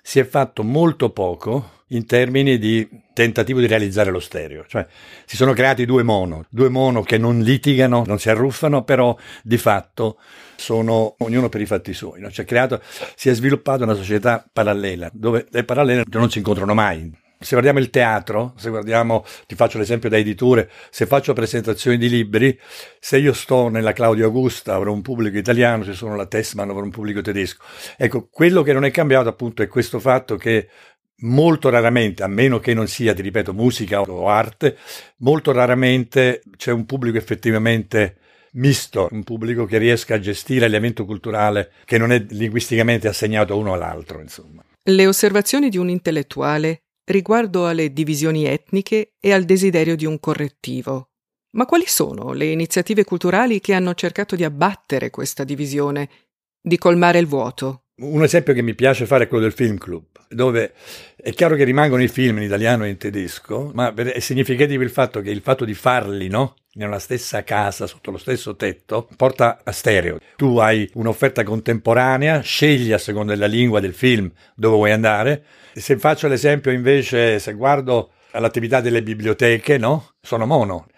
si è fatto molto poco in termini di tentativo di realizzare lo stereo, cioè si sono creati due mono, due mono che non litigano, non si arruffano, però di fatto sono ognuno per i fatti suoi. No? Cioè, creato, si è sviluppata una società parallela, dove le parallele non si incontrano mai. Se guardiamo il teatro, se guardiamo, ti faccio l'esempio da editore, se faccio presentazioni di libri, se io sto nella Claudio Augusta avrò un pubblico italiano, se sono la Tessman avrò un pubblico tedesco. Ecco, quello che non è cambiato appunto è questo fatto che molto raramente, a meno che non sia, ti ripeto, musica o arte, molto raramente c'è un pubblico effettivamente misto, un pubblico che riesca a gestire l'elemento culturale che non è linguisticamente assegnato uno all'altro, insomma. Le osservazioni di un intellettuale riguardo alle divisioni etniche e al desiderio di un correttivo. Ma quali sono le iniziative culturali che hanno cercato di abbattere questa divisione, di colmare il vuoto? Un esempio che mi piace fare è quello del film club, dove è chiaro che rimangono i film in italiano e in tedesco, ma è significativo il fatto che il fatto di farli, no? Nella stessa casa, sotto lo stesso tetto, porta a stereo. Tu hai un'offerta contemporanea, scegli a seconda della lingua del film dove vuoi andare. Se faccio l'esempio invece, se guardo all'attività delle biblioteche, no? Sono mono.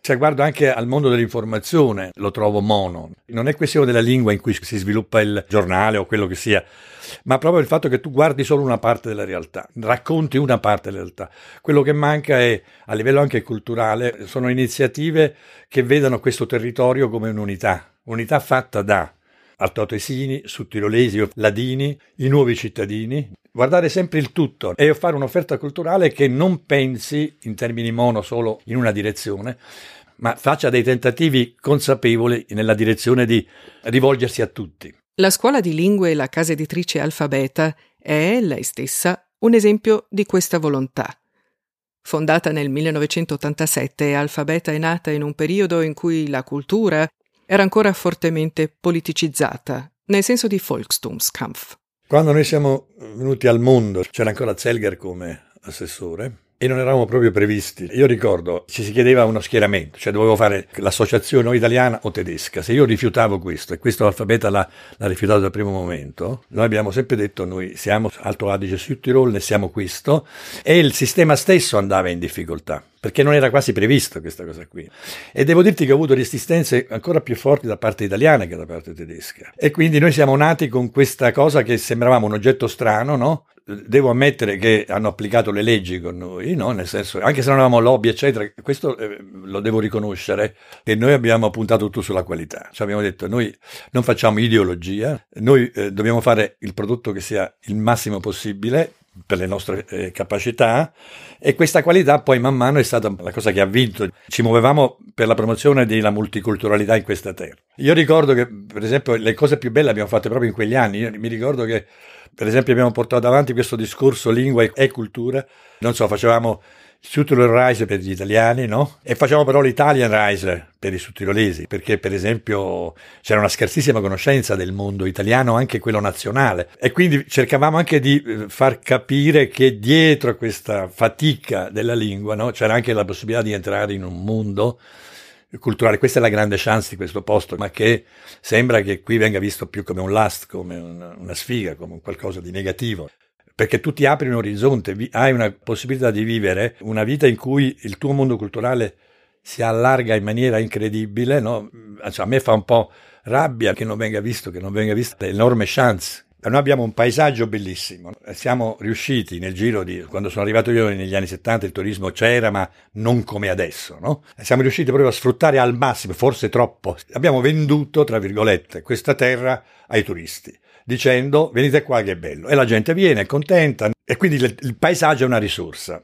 Se guardo anche al mondo dell'informazione, lo trovo mono. Non è questione della lingua in cui si sviluppa il giornale o quello che sia, ma proprio il fatto che tu guardi solo una parte della realtà, racconti una parte della realtà. Quello che manca è, a livello anche culturale, sono iniziative che vedano questo territorio come un'unità, unità fatta da altoatesini, sudtirolesi, ladini, i nuovi cittadini, guardare sempre il tutto e fare un'offerta culturale che non pensi in termini mono solo in una direzione, ma faccia dei tentativi consapevoli nella direzione di rivolgersi a tutti. La scuola di lingue e la casa editrice Alfabeta è, lei stessa, un esempio di questa volontà. Fondata nel 1987, Alfabeta è nata in un periodo in cui la cultura era ancora fortemente politicizzata, nel senso di Volkstumskampf. Quando noi siamo venuti al mondo c'era ancora Zelger come assessore e non eravamo proprio previsti. Io ricordo, ci si chiedeva uno schieramento, cioè dovevo fare l'associazione o italiana o tedesca. Se io rifiutavo questo, e questo l'alfabeta l'ha, l'ha rifiutato dal primo momento, noi abbiamo sempre detto noi siamo Alto Adige Südtirol, ne siamo questo, e il sistema stesso andava in difficoltà perché non era quasi previsto questa cosa qui. E devo dirti che ho avuto resistenze ancora più forti da parte italiana che da parte tedesca. E quindi noi siamo nati con questa cosa che sembravamo un oggetto strano, no? Devo ammettere che hanno applicato le leggi con noi, no? nel senso, anche se non avevamo lobby, eccetera, questo eh, lo devo riconoscere, che noi abbiamo puntato tutto sulla qualità. Cioè abbiamo detto, noi non facciamo ideologia, noi eh, dobbiamo fare il prodotto che sia il massimo possibile per le nostre eh, capacità e questa qualità poi man mano è stata la cosa che ha vinto. Ci muovevamo per la promozione della multiculturalità in questa terra. Io ricordo che, per esempio, le cose più belle le abbiamo fatte proprio in quegli anni. Io mi ricordo che per esempio abbiamo portato avanti questo discorso lingua e cultura, non so, facevamo il Suttiler Rise per gli italiani, no? E facevamo però l'Italian Rise per i sudtirolesi, perché per esempio c'era una scarsissima conoscenza del mondo italiano, anche quello nazionale, e quindi cercavamo anche di eh, far capire che dietro a questa fatica della lingua, no? C'era anche la possibilità di entrare in un mondo culturale. Questa è la grande chance di questo posto, ma che sembra che qui venga visto più come un lust, come una, una sfiga, come qualcosa di negativo. Perché tu ti apri un orizzonte, hai una possibilità di vivere una vita in cui il tuo mondo culturale si allarga in maniera incredibile. No? Cioè, a me fa un po' rabbia che non venga visto, che non venga vista l'enorme chance noi abbiamo un paesaggio bellissimo. Siamo riusciti nel giro di quando sono arrivato io negli anni 70 il turismo c'era, ma non come adesso, no? Siamo riusciti proprio a sfruttare al massimo, forse troppo. Abbiamo venduto, tra virgolette, questa terra ai turisti, dicendo venite qua che è bello. E la gente viene, è contenta, e quindi il, il paesaggio è una risorsa.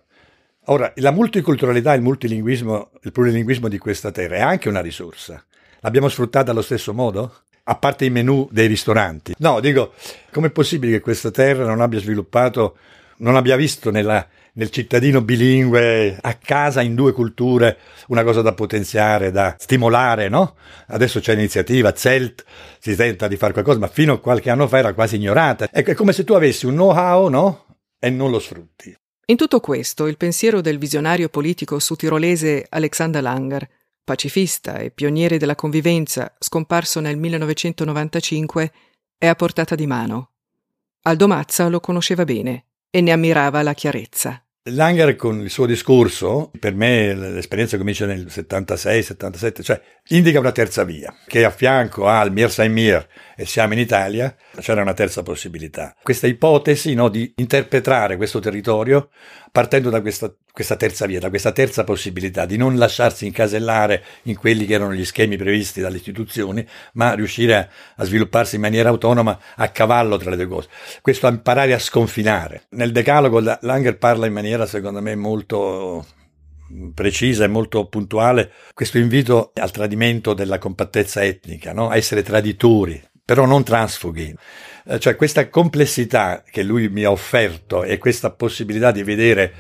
Ora, la multiculturalità, il multilinguismo, il plurilinguismo di questa terra è anche una risorsa. L'abbiamo sfruttata allo stesso modo? A parte i menù dei ristoranti. No, dico, com'è possibile che questa terra non abbia sviluppato, non abbia visto nella, nel cittadino bilingue a casa in due culture una cosa da potenziare, da stimolare, no? Adesso c'è iniziativa, Zelt, si tenta di fare qualcosa, ma fino a qualche anno fa era quasi ignorata. Ecco, è come se tu avessi un know-how, no? E non lo sfrutti. In tutto questo, il pensiero del visionario politico sudtirolese Alexander Langer pacifista e pioniere della convivenza, scomparso nel 1995, è a portata di mano. Aldo Mazza lo conosceva bene e ne ammirava la chiarezza. Langer con il suo discorso, per me l'esperienza comincia nel 76-77, cioè indica una terza via, che a fianco al Mir Saint Mir e siamo in Italia, c'era una terza possibilità. Questa ipotesi no, di interpretare questo territorio partendo da questa, questa, terza via, da questa terza possibilità, di non lasciarsi incasellare in quelli che erano gli schemi previsti dalle istituzioni, ma riuscire a, a svilupparsi in maniera autonoma a cavallo tra le due cose. Questo a imparare a sconfinare. Nel decalogo Langer parla in maniera secondo me molto precisa e molto puntuale questo invito al tradimento della compattezza etnica, no? a essere traditori, però non transfughi. Eh, cioè questa complessità che lui mi ha offerto e questa possibilità di vedere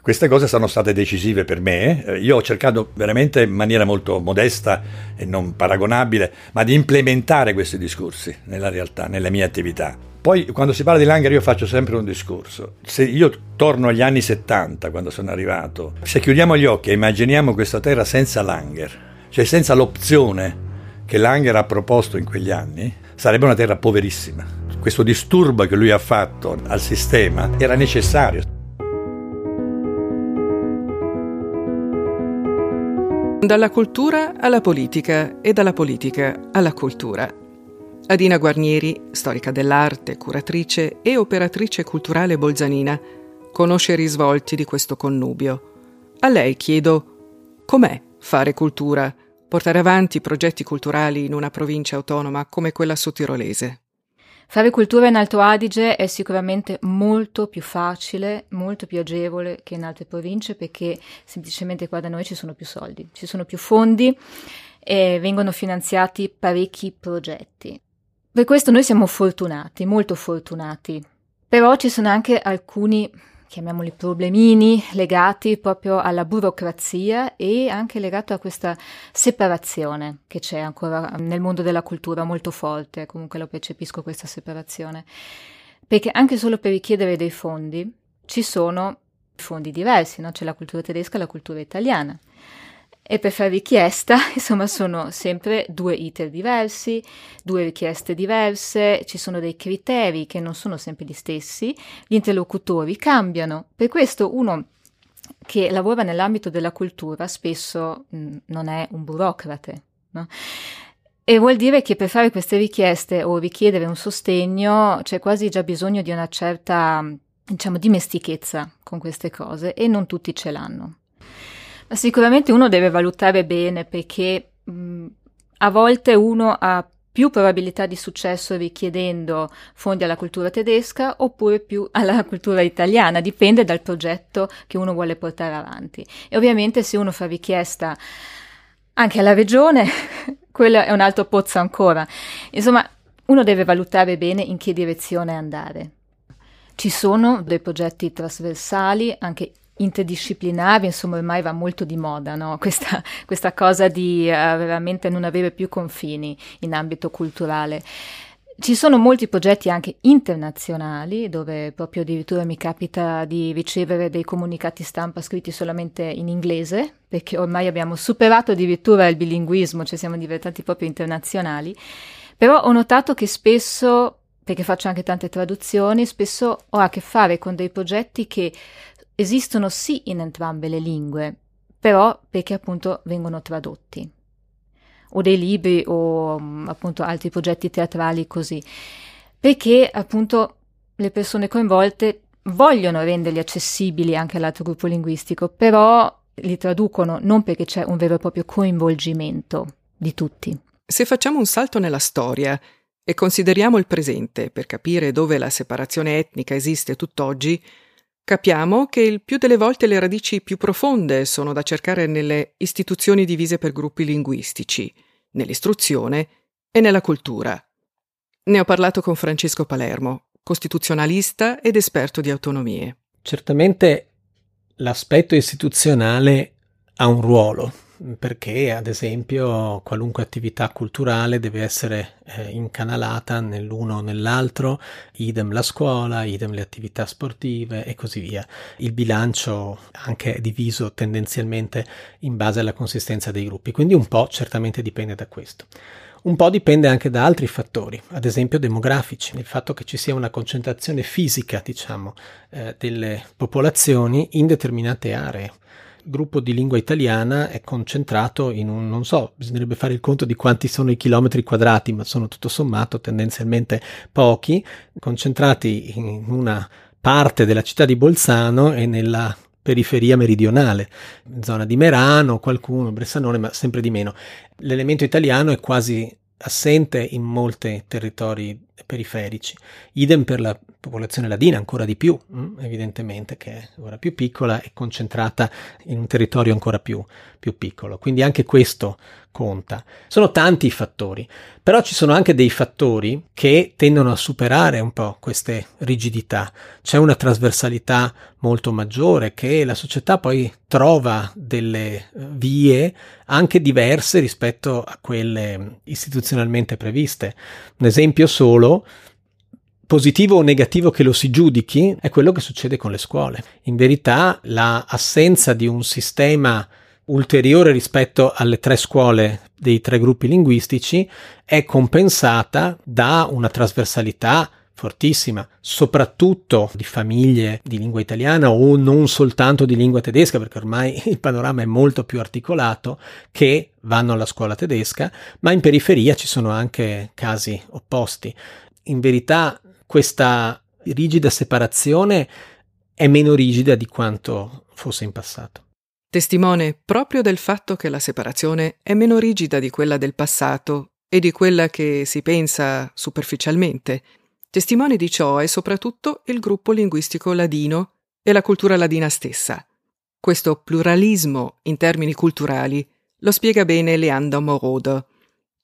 queste cose sono state decisive per me. Eh, io ho cercato veramente in maniera molto modesta e non paragonabile, ma di implementare questi discorsi nella realtà, nelle mie attività. Poi quando si parla di Langer io faccio sempre un discorso. Se io torno agli anni 70, quando sono arrivato, se chiudiamo gli occhi e immaginiamo questa terra senza Langer, cioè senza l'opzione che Langer ha proposto in quegli anni, sarebbe una terra poverissima questo disturbo che lui ha fatto al sistema era necessario. Dalla cultura alla politica e dalla politica alla cultura. Adina Guarnieri, storica dell'arte, curatrice e operatrice culturale bolzanina, conosce i risvolti di questo connubio. A lei chiedo com'è fare cultura, portare avanti progetti culturali in una provincia autonoma come quella sudtirolese. Fare cultura in Alto Adige è sicuramente molto più facile, molto più agevole che in altre province perché semplicemente qua da noi ci sono più soldi, ci sono più fondi e vengono finanziati parecchi progetti. Per questo noi siamo fortunati, molto fortunati, però ci sono anche alcuni chiamiamoli problemini legati proprio alla burocrazia e anche legato a questa separazione che c'è ancora nel mondo della cultura molto forte, comunque lo percepisco questa separazione. Perché anche solo per richiedere dei fondi ci sono fondi diversi, no? c'è la cultura tedesca e la cultura italiana e per fare richiesta, insomma, sono sempre due iter diversi, due richieste diverse, ci sono dei criteri che non sono sempre gli stessi, gli interlocutori cambiano. Per questo uno che lavora nell'ambito della cultura spesso mh, non è un burocrate, no? E vuol dire che per fare queste richieste o richiedere un sostegno c'è quasi già bisogno di una certa, diciamo, dimestichezza con queste cose e non tutti ce l'hanno. Sicuramente uno deve valutare bene perché mh, a volte uno ha più probabilità di successo richiedendo fondi alla cultura tedesca oppure più alla cultura italiana, dipende dal progetto che uno vuole portare avanti. E ovviamente se uno fa richiesta anche alla regione, quello è un altro pozzo ancora. Insomma, uno deve valutare bene in che direzione andare. Ci sono dei progetti trasversali, anche interdisciplinari, insomma ormai va molto di moda no? questa, questa, cosa di uh, veramente non avere più confini in ambito culturale. Ci sono molti progetti anche internazionali dove proprio addirittura mi capita di ricevere dei comunicati stampa scritti solamente in inglese, perché ormai abbiamo superato addirittura il bilinguismo, cioè siamo diventati proprio internazionali. Però ho notato che spesso, perché faccio anche tante traduzioni, spesso ho a che fare con dei progetti che esistono sì in entrambe le lingue, però perché appunto vengono tradotti. O dei libri o mm, appunto altri progetti teatrali così. Perché appunto le persone coinvolte vogliono renderli accessibili anche all'altro gruppo linguistico, però li traducono non perché c'è un vero e proprio coinvolgimento di tutti. Se facciamo un salto nella storia e consideriamo il presente per capire dove la separazione etnica esiste tutt'oggi, Capiamo che il più delle volte le radici più profonde sono da cercare nelle istituzioni divise per gruppi linguistici, nell'istruzione e nella cultura. Ne ho parlato con Francesco Palermo, costituzionalista ed esperto di autonomie. Certamente l'aspetto istituzionale ha un ruolo, perché ad esempio qualunque attività culturale deve essere eh, incanalata nell'uno o nell'altro, idem la scuola, idem le attività sportive e così via. Il bilancio anche è diviso tendenzialmente in base alla consistenza dei gruppi, quindi un po' certamente dipende da questo. Un po' dipende anche da altri fattori, ad esempio demografici, il fatto che ci sia una concentrazione fisica, diciamo, eh, delle popolazioni in determinate aree gruppo di lingua italiana è concentrato in un, non so, bisognerebbe fare il conto di quanti sono i chilometri quadrati, ma sono tutto sommato tendenzialmente pochi, concentrati in una parte della città di Bolzano e nella periferia meridionale, zona di Merano, qualcuno, Bressanone, ma sempre di meno. L'elemento italiano è quasi assente in molti territori periferici. Idem per la popolazione ladina, ancora di più, mm, evidentemente, che è ora più piccola e concentrata in un territorio ancora più, più piccolo. Quindi anche questo conta. Sono tanti i fattori, però ci sono anche dei fattori che tendono a superare un po' queste rigidità. C'è una trasversalità molto maggiore che la società poi trova delle eh, vie anche diverse rispetto a quelle istituzionalmente previste. Un esempio solo positivo o negativo che lo si giudichi è quello che succede con le scuole. In verità l'assenza di un sistema ulteriore rispetto alle tre scuole dei tre gruppi linguistici è compensata da una trasversalità fortissima, soprattutto di famiglie di lingua italiana o non soltanto di lingua tedesca, perché ormai il panorama è molto più articolato, che vanno alla scuola tedesca, ma in periferia ci sono anche casi opposti. In verità questa rigida separazione è meno rigida di quanto fosse in passato. Testimone proprio del fatto che la separazione è meno rigida di quella del passato e di quella che si pensa superficialmente. Testimone di ciò è soprattutto il gruppo linguistico ladino e la cultura ladina stessa. Questo pluralismo in termini culturali lo spiega bene Leandro Moroder,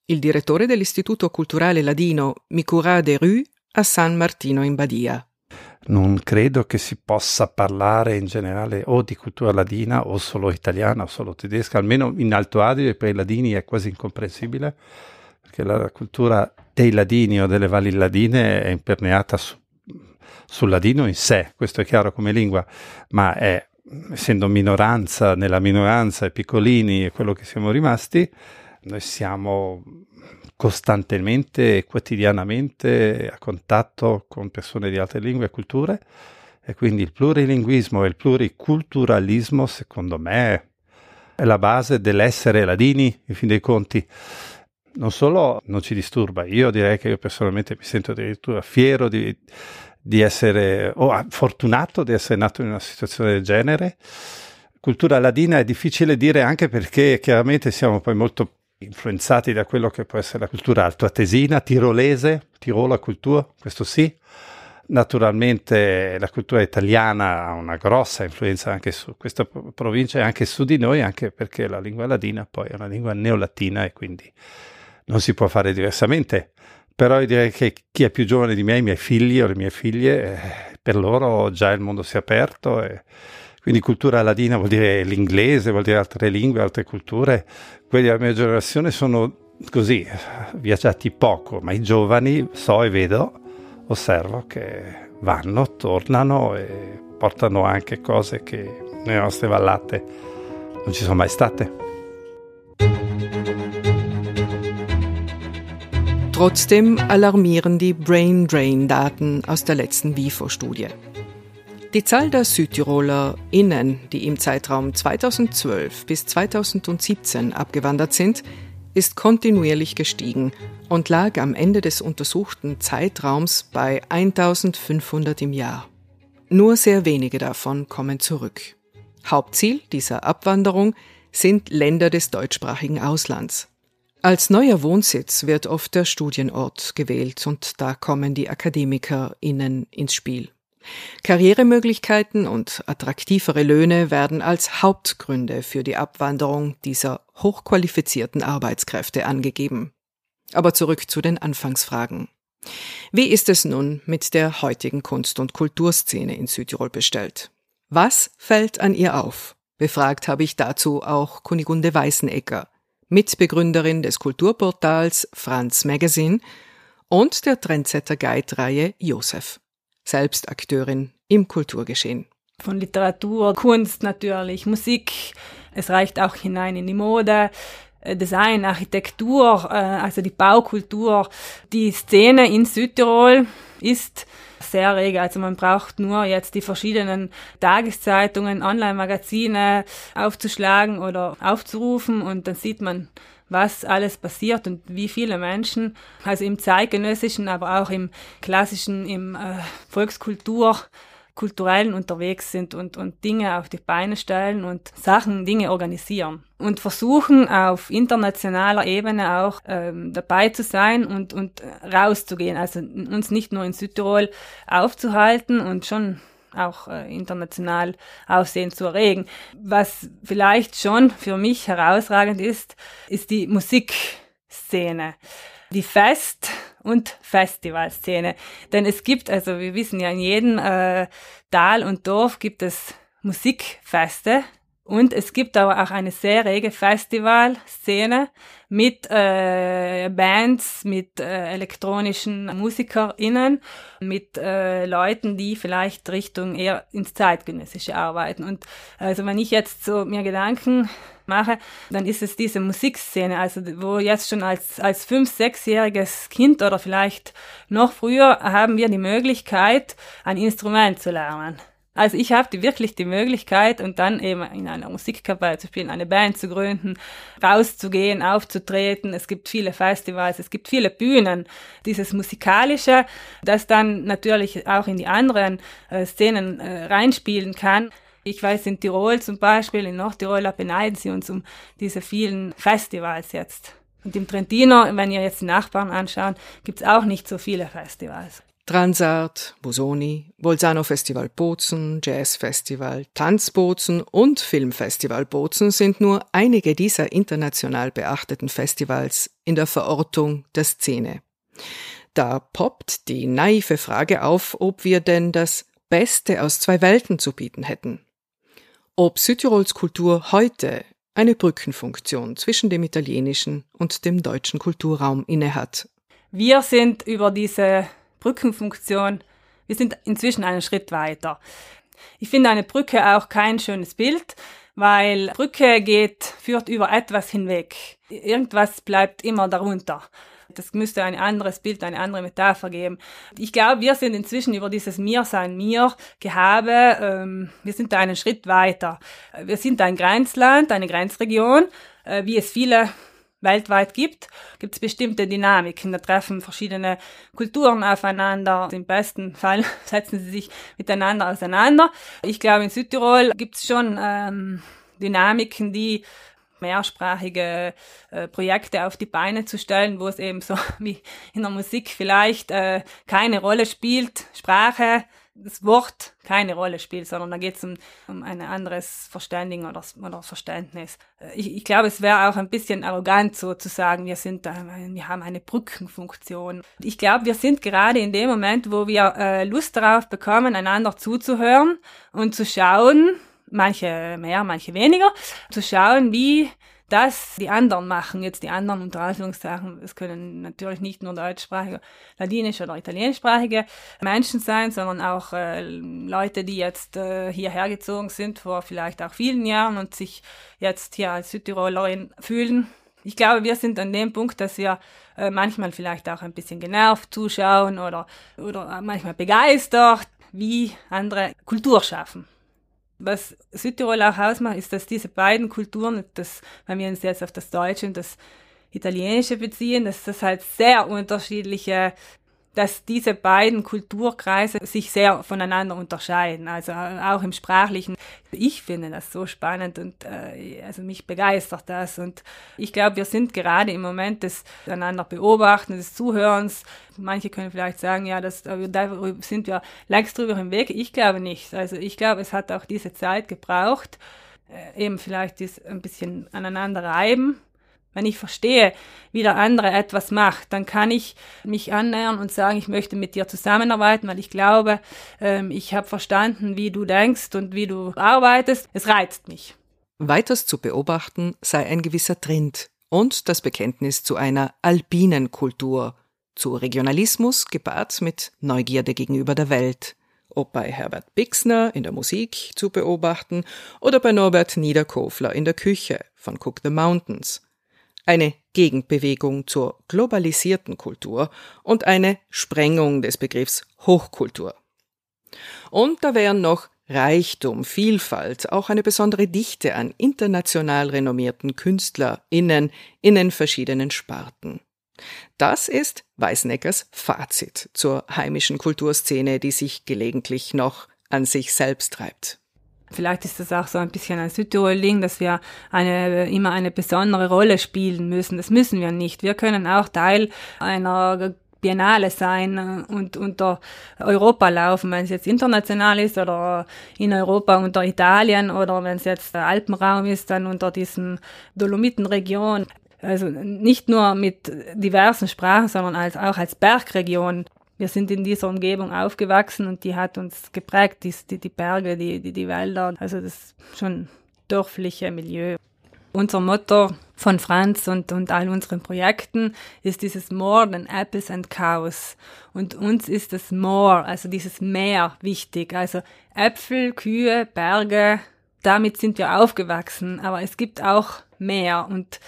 il direttore dell'Istituto Culturale Ladino Micura de Rue a San Martino in Badia non credo che si possa parlare in generale o di cultura ladina o solo italiana o solo tedesca, almeno in Alto Adige per i ladini è quasi incomprensibile, perché la cultura dei ladini o delle valli ladine è imperneata su, sul ladino in sé, questo è chiaro come lingua, ma è, essendo minoranza nella minoranza e piccolini e quello che siamo rimasti, noi siamo costantemente e quotidianamente a contatto con persone di altre lingue e culture. E quindi il plurilinguismo e il pluriculturalismo secondo me è la base dell'essere ladini in fin dei conti. Non solo non ci disturba io direi che io personalmente mi sento addirittura fiero di, di essere o oh, fortunato di essere nato in una situazione del genere. Cultura ladina è difficile dire anche perché chiaramente siamo poi molto influenzati da quello che può essere la cultura altoatesina, tirolese, Tirola cultura, questo sì. Naturalmente la cultura italiana ha una grossa influenza anche su questa provincia e anche su di noi, anche perché la lingua ladina poi è una lingua neolatina e quindi non si può fare diversamente. Però io direi che chi è più giovane di me, i miei figli o le mie figlie, eh, per loro già il mondo si è aperto e quindi cultura ladina vuol dire l'inglese, vuol dire altre lingue, altre culture. Quelli della mia generazione sono così, viaggiati poco, ma i giovani so e vedo, osservo che vanno, tornano e portano anche cose che nelle nostre vallate non ci sono mai state. Trotzdem alarmieren die Brain Drain Daten aus der letzten WIFO-Studie. Die Zahl der SüdtirolerInnen, die im Zeitraum 2012 bis 2017 abgewandert sind, ist kontinuierlich gestiegen und lag am Ende des untersuchten Zeitraums bei 1500 im Jahr. Nur sehr wenige davon kommen zurück. Hauptziel dieser Abwanderung sind Länder des deutschsprachigen Auslands. Als neuer Wohnsitz wird oft der Studienort gewählt und da kommen die AkademikerInnen ins Spiel. Karrieremöglichkeiten und attraktivere Löhne werden als Hauptgründe für die Abwanderung dieser hochqualifizierten Arbeitskräfte angegeben. Aber zurück zu den Anfangsfragen. Wie ist es nun mit der heutigen Kunst- und Kulturszene in Südtirol bestellt? Was fällt an ihr auf? Befragt habe ich dazu auch Kunigunde Weißenegger, Mitbegründerin des Kulturportals Franz Magazine und der Trendsetter Guide-Reihe Josef selbst Akteurin im Kulturgeschehen. Von Literatur, Kunst natürlich, Musik, es reicht auch hinein in die Mode, äh, Design, Architektur, äh, also die Baukultur. Die Szene in Südtirol ist sehr rege. Also man braucht nur jetzt die verschiedenen Tageszeitungen, Online-Magazine aufzuschlagen oder aufzurufen und dann sieht man was alles passiert und wie viele Menschen, also im zeitgenössischen, aber auch im klassischen, im äh, Volkskultur, kulturellen unterwegs sind und, und Dinge auf die Beine stellen und Sachen, Dinge organisieren. Und versuchen auf internationaler Ebene auch ähm, dabei zu sein und, und rauszugehen. Also uns nicht nur in Südtirol aufzuhalten und schon auch äh, international Aufsehen zu erregen. Was vielleicht schon für mich herausragend ist, ist die Musikszene. Die Fest- und Festivalszene. Denn es gibt, also wir wissen ja, in jedem äh, Tal und Dorf gibt es Musikfeste, Und es gibt aber auch eine sehr rege Festivalszene mit äh, Bands, mit äh, elektronischen MusikerInnen, mit äh, Leuten, die vielleicht Richtung eher ins Zeitgenössische arbeiten. Und also wenn ich jetzt so mir Gedanken mache, dann ist es diese Musikszene, also wo jetzt schon als, als fünf-, sechsjähriges Kind oder vielleicht noch früher haben wir die Möglichkeit, ein Instrument zu lernen. Also ich habe die, wirklich die Möglichkeit und dann eben in einer Musikkapelle zu spielen, eine Band zu gründen, rauszugehen, aufzutreten. Es gibt viele Festivals, es gibt viele Bühnen. Dieses Musikalische, das dann natürlich auch in die anderen äh, Szenen äh, reinspielen kann. Ich weiß, in Tirol zum Beispiel, in Nordtirol, da beneiden sie uns um diese vielen Festivals jetzt. Und im Trentino, wenn ihr jetzt die Nachbarn anschaut, gibt's auch nicht so viele Festivals. Transart, Busoni, Bolzano Festival Bozen, Jazz Festival, Tanzbozen und Filmfestival Bozen sind nur einige dieser international beachteten Festivals in der Verortung der Szene. Da poppt die naive Frage auf, ob wir denn das Beste aus zwei Welten zu bieten hätten. Ob Südtirols Kultur heute eine Brückenfunktion zwischen dem italienischen und dem deutschen Kulturraum innehat. Wir sind über diese Brückenfunktion. Wir sind inzwischen einen Schritt weiter. Ich finde eine Brücke auch kein schönes Bild, weil Brücke geht, führt über etwas hinweg. Irgendwas bleibt immer darunter. Das müsste ein anderes Bild, eine andere Metapher geben. Ich glaube, wir sind inzwischen über dieses Mir sein, Mir, Gehabe, ähm, wir sind da einen Schritt weiter. Wir sind ein Grenzland, eine Grenzregion, äh, wie es viele weltweit gibt, gibt es bestimmte Dynamiken. Da treffen verschiedene Kulturen aufeinander. Im besten Fall setzen sie sich miteinander auseinander. Ich glaube, in Südtirol gibt es schon ähm, Dynamiken, die mehrsprachige äh, Projekte auf die Beine zu stellen, wo es eben so wie in der Musik vielleicht äh, keine Rolle spielt, Sprache das Wort keine Rolle spielt, sondern da geht es um, um ein anderes Verständigen oder, oder Verständnis. Äh, ich, ich glaube, es wäre auch ein bisschen arrogant so zu sagen, wir sind da, wir haben eine Brückenfunktion. Ich glaube, wir sind gerade in dem Moment, wo wir äh, Lust darauf bekommen, einander zuzuhören und zu schauen, manche mehr, manche weniger, zu schauen, wie das die anderen machen, jetzt die anderen unter Anführungszeichen, es können natürlich nicht nur deutschsprachige, ladinisch oder italienischsprachige Menschen sein, sondern auch äh, Leute, die jetzt äh, hierher gezogen sind vor vielleicht auch vielen Jahren und sich jetzt hier als Südtirolerin fühlen. Ich glaube, wir sind an dem Punkt, dass wir äh, manchmal vielleicht auch ein bisschen genervt zuschauen oder, oder manchmal begeistert, wie andere Kultur schaffen. Was Südtirol auch ausmacht, ist, dass diese beiden Kulturen, das, wenn wir uns jetzt auf das Deutsche und das Italienische beziehen, dass das halt sehr unterschiedliche dass diese beiden Kulturkreise sich sehr voneinander unterscheiden, also auch im sprachlichen. Ich finde das so spannend und äh, also mich begeistert das und ich glaube, wir sind gerade im Moment des einander beobachten, des Zuhörens. Manche können vielleicht sagen, ja, das, da sind wir längst drüber hinweg. Ich glaube nicht. Also ich glaube, es hat auch diese Zeit gebraucht, äh, eben vielleicht dies ein bisschen aneinander reiben wenn ich verstehe, wie der andere etwas macht, dann kann ich mich annähern und sagen, ich möchte mit dir zusammenarbeiten, weil ich glaube, ähm, ich habe verstanden, wie du denkst und wie du arbeitest. Es reizt mich. Weiters zu beobachten sei ein gewisser Trend und das Bekenntnis zu einer alpinen Kultur, zu Regionalismus gepaart mit Neugierde gegenüber der Welt ob bei Herbert Bixner in der Musik zu beobachten oder bei Norbert Niederkofler in der Küche von Cook the Mountains eine Gegenbewegung zur globalisierten Kultur und eine Sprengung des Begriffs Hochkultur. Und da wären noch Reichtum, Vielfalt, auch eine besondere Dichte an international renommierten KünstlerInnen in den verschiedenen Sparten. Das ist Weißneckers Fazit zur heimischen Kulturszene, die sich gelegentlich noch an sich selbst treibt. Vielleicht ist das auch so ein bisschen ein Südtirol-Ding, dass wir eine, immer eine besondere Rolle spielen müssen. Das müssen wir nicht. Wir können auch Teil einer Biennale sein und unter Europa laufen, wenn es jetzt international ist oder in Europa unter Italien oder wenn es jetzt der Alpenraum ist, dann unter diesem Dolomitenregion. Also nicht nur mit diversen Sprachen, sondern als, auch als Bergregion wir sind in dieser Umgebung aufgewachsen und die hat uns geprägt, die, die, die Berge, die, die, die Wälder. Also das schon dörfliche Milieu. Unser Motto von Franz und, und all unseren Projekten ist dieses More than Apples and Cows. Und uns ist das More, also dieses Meer wichtig. Also Äpfel, Kühe, Berge, damit sind wir aufgewachsen. Aber es gibt auch mehr und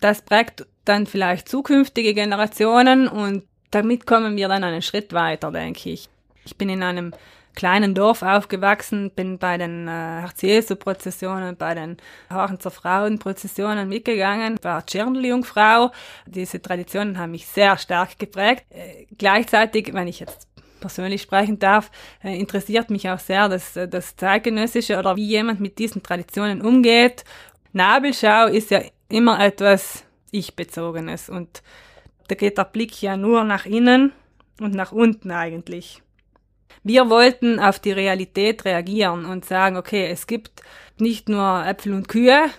das prägt dann vielleicht zukünftige Generationen und damit kommen wir dann einen Schritt weiter, denke ich. Ich bin in einem kleinen Dorf aufgewachsen, bin bei den äh, Herz-Jesu-Prozessionen, bei den Horchenzer Frauenprozessionen mitgegangen, war Tschirnl-Jungfrau. Diese Traditionen haben mich sehr stark geprägt. Äh, gleichzeitig, wenn ich jetzt persönlich sprechen darf, äh, interessiert mich auch sehr das, äh, das Zeitgenössische oder wie jemand mit diesen Traditionen umgeht. Nabelschau ist ja immer etwas Ich-Bezogenes und da geht der Blick ja nur nach innen und nach unten eigentlich. Wir wollten auf die Realität reagieren und sagen, okay, es gibt nicht nur Äpfel und Kühe,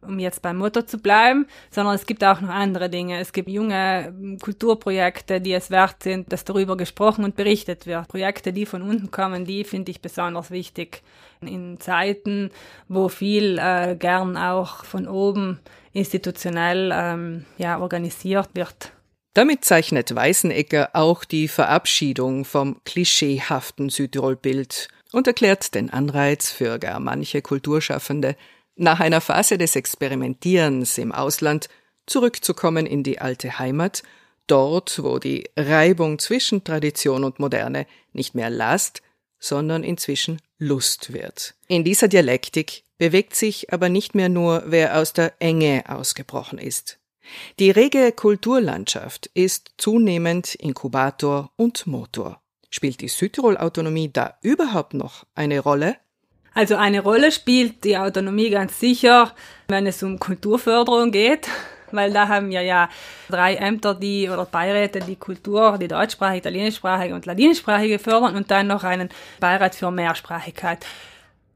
um jetzt beim Motto zu bleiben, sondern es gibt auch noch andere Dinge. Es gibt junge ähm, Kulturprojekte, die es wert sind, dass darüber gesprochen und berichtet wird. Projekte, die von unten kommen, die finde ich besonders wichtig. In Zeiten, wo viel äh, gern auch von oben institutionell ähm, ja, organisiert wird. Damit zeichnet Weißenegger auch die Verabschiedung vom klischeehaften Südtirol-Bild und erklärt den Anreiz für gar manche Kulturschaffende, nach einer Phase des Experimentierens im Ausland zurückzukommen in die alte Heimat, dort, wo die Reibung zwischen Tradition und Moderne nicht mehr Last, sondern inzwischen Lust wird. In dieser Dialektik bewegt sich aber nicht mehr nur, wer aus der Enge ausgebrochen ist. Die rege Kulturlandschaft ist zunehmend Inkubator und Motor. Spielt die Südtirol-Autonomie da überhaupt noch eine Rolle? Also eine Rolle spielt die Autonomie ganz sicher, wenn es um Kulturförderung geht, weil da haben wir ja drei Ämter, die oder Beiräte, die Kultur, die deutschsprachige, italienischsprachige und ladinischsprachige fördern und dann noch einen Beirat für Mehrsprachigkeit.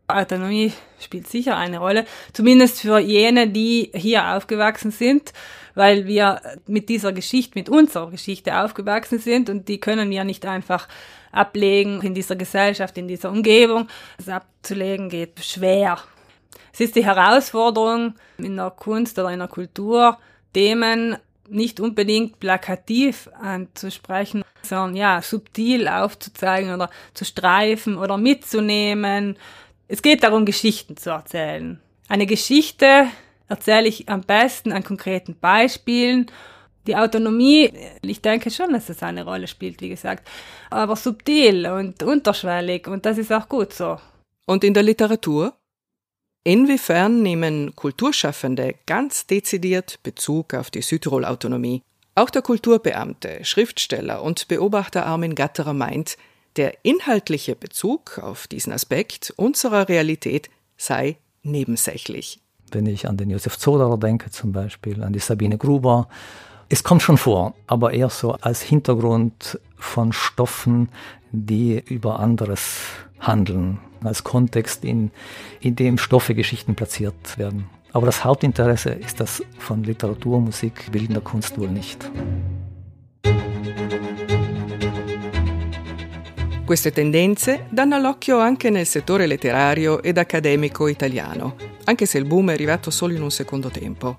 Autonomie spielt sicher eine Rolle, zumindest für jene, die hier aufgewachsen sind, weil wir mit dieser Geschichte, mit unserer Geschichte aufgewachsen sind und die können wir nicht einfach ablegen in dieser Gesellschaft, in dieser Umgebung. Das abzulegen geht schwer. Es ist die Herausforderung in der Kunst oder in der Kultur, Themen nicht unbedingt plakativ anzusprechen, sondern ja, subtil aufzuzeigen oder zu streifen oder mitzunehmen es geht darum, Geschichten zu erzählen. Eine Geschichte erzähle ich am besten an konkreten Beispielen. Die Autonomie, ich denke schon, dass es eine Rolle spielt, wie gesagt, aber subtil und unterschwellig und das ist auch gut so. Und in der Literatur? Inwiefern nehmen Kulturschaffende ganz dezidiert Bezug auf die Südtirol-Autonomie? Auch der Kulturbeamte, Schriftsteller und Beobachter Armin Gatterer meint, der inhaltliche Bezug auf diesen Aspekt unserer Realität sei nebensächlich. Wenn ich an den Josef Zoderer denke zum Beispiel, an die Sabine Gruber, es kommt schon vor, aber eher so als Hintergrund von Stoffen, die über anderes handeln, als Kontext, in, in dem Stoffe, Geschichten platziert werden. Aber das Hauptinteresse ist das von Literatur, Musik, bildender Kunst wohl nicht. Queste tendenze danno all'occhio anche nel settore letterario ed accademico italiano, anche se il boom è arrivato solo in un secondo tempo.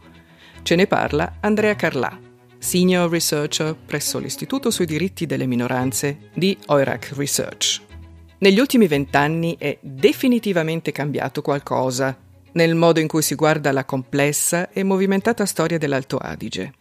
Ce ne parla Andrea Carlà, Senior Researcher presso l'Istituto sui diritti delle minoranze di Eurac Research. Negli ultimi vent'anni è definitivamente cambiato qualcosa nel modo in cui si guarda la complessa e movimentata storia dell'Alto Adige.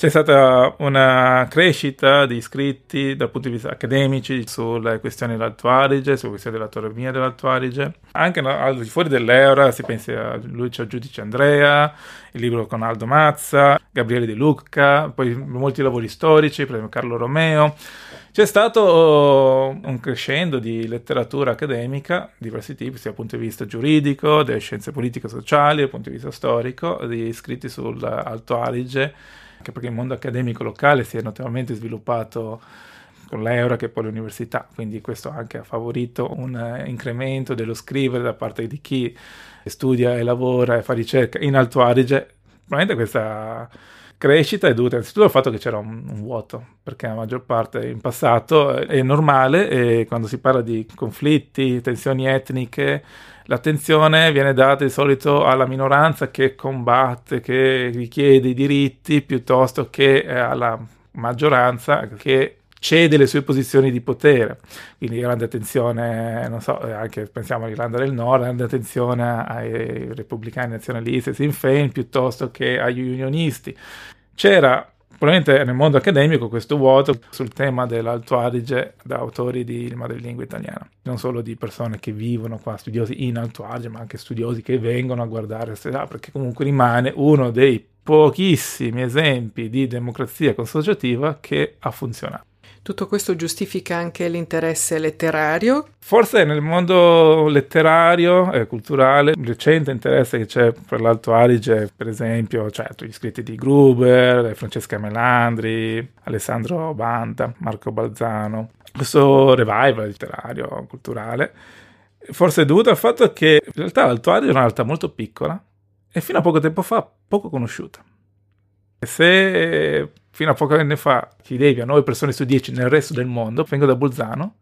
C'è stata una crescita di iscritti dal punto di vista accademici sulle questioni dell'Alto Adige, sulle questioni dell'autonomia dell'Alto Adige. Anche al di fuori dell'Eura si pensa a Lucio Giudice Andrea, il libro con Aldo Mazza, Gabriele De Lucca, poi molti lavori storici, per esempio Carlo Romeo. C'è stato un crescendo di letteratura accademica, di diversi tipi, sia dal punto di vista giuridico, delle scienze politiche e sociali, dal punto di vista storico, di scritti sull'Alto Adige anche perché il mondo accademico locale si è notevolmente sviluppato con l'euro che poi l'università, quindi questo anche ha favorito un eh, incremento dello scrivere da parte di chi studia e lavora e fa ricerca in Alto Adige. Probabilmente questa crescita è dovuta innanzitutto al fatto che c'era un, un, vuoto, perché la maggior parte in passato è normale e quando si parla di conflitti, tensioni etniche, L'attenzione viene data di solito alla minoranza che combatte, che richiede i diritti, piuttosto che eh, alla maggioranza che cede le sue posizioni di potere. Quindi grande attenzione, non so, anche pensiamo all'Irlanda del Nord, grande attenzione ai repubblicani nazionalisti, Sinn Féin, piuttosto che agli unionisti. C'era Probabilmente nel mondo accademico questo vuoto sul tema dell'Alto Adige da autori di madrelingua italiana, non solo di persone che vivono qua, studiosi in Alto Adige, ma anche studiosi che vengono a guardare, perché comunque rimane uno dei pochissimi esempi di democrazia consociativa che ha funzionato. Tutto questo giustifica anche l'interesse letterario? Forse nel mondo letterario e culturale, il recente interesse che c'è per l'Alto Adige, per esempio, certo, gli scritti di Gruber, Francesca Melandri, Alessandro Banta, Marco Balzano, questo revival letterario, culturale, forse è dovuto al fatto che in realtà l'Alto Adige è una realtà molto piccola e fino a poco tempo fa poco conosciuta. Se fino a pochi anni fa chiedevi a 9 persone su 10 nel resto del mondo, vengo da Bolzano,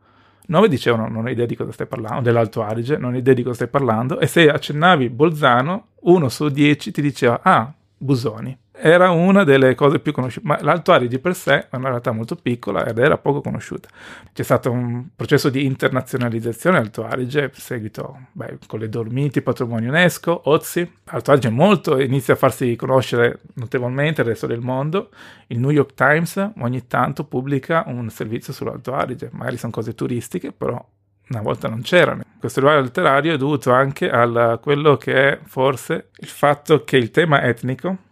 9 dicevano non ho idea di cosa stai parlando, dell'Alto Adige, non ho idea di cosa stai parlando, e se accennavi Bolzano, uno su 10 ti diceva ah, Busoni era una delle cose più conosciute, ma l'Alto Adige di per sé è una realtà molto piccola ed era poco conosciuta. C'è stato un processo di internazionalizzazione Alto Adige, seguito beh, con le Dolomiti, patrimonio UNESCO, Ozzi. Alto Adige molto inizia a farsi conoscere notevolmente il resto del mondo. Il New York Times ogni tanto pubblica un servizio sull'Alto Adige, magari sono cose turistiche, però una volta non c'erano. Questo livello letterario è dovuto anche a quello che è forse il fatto che il tema etnico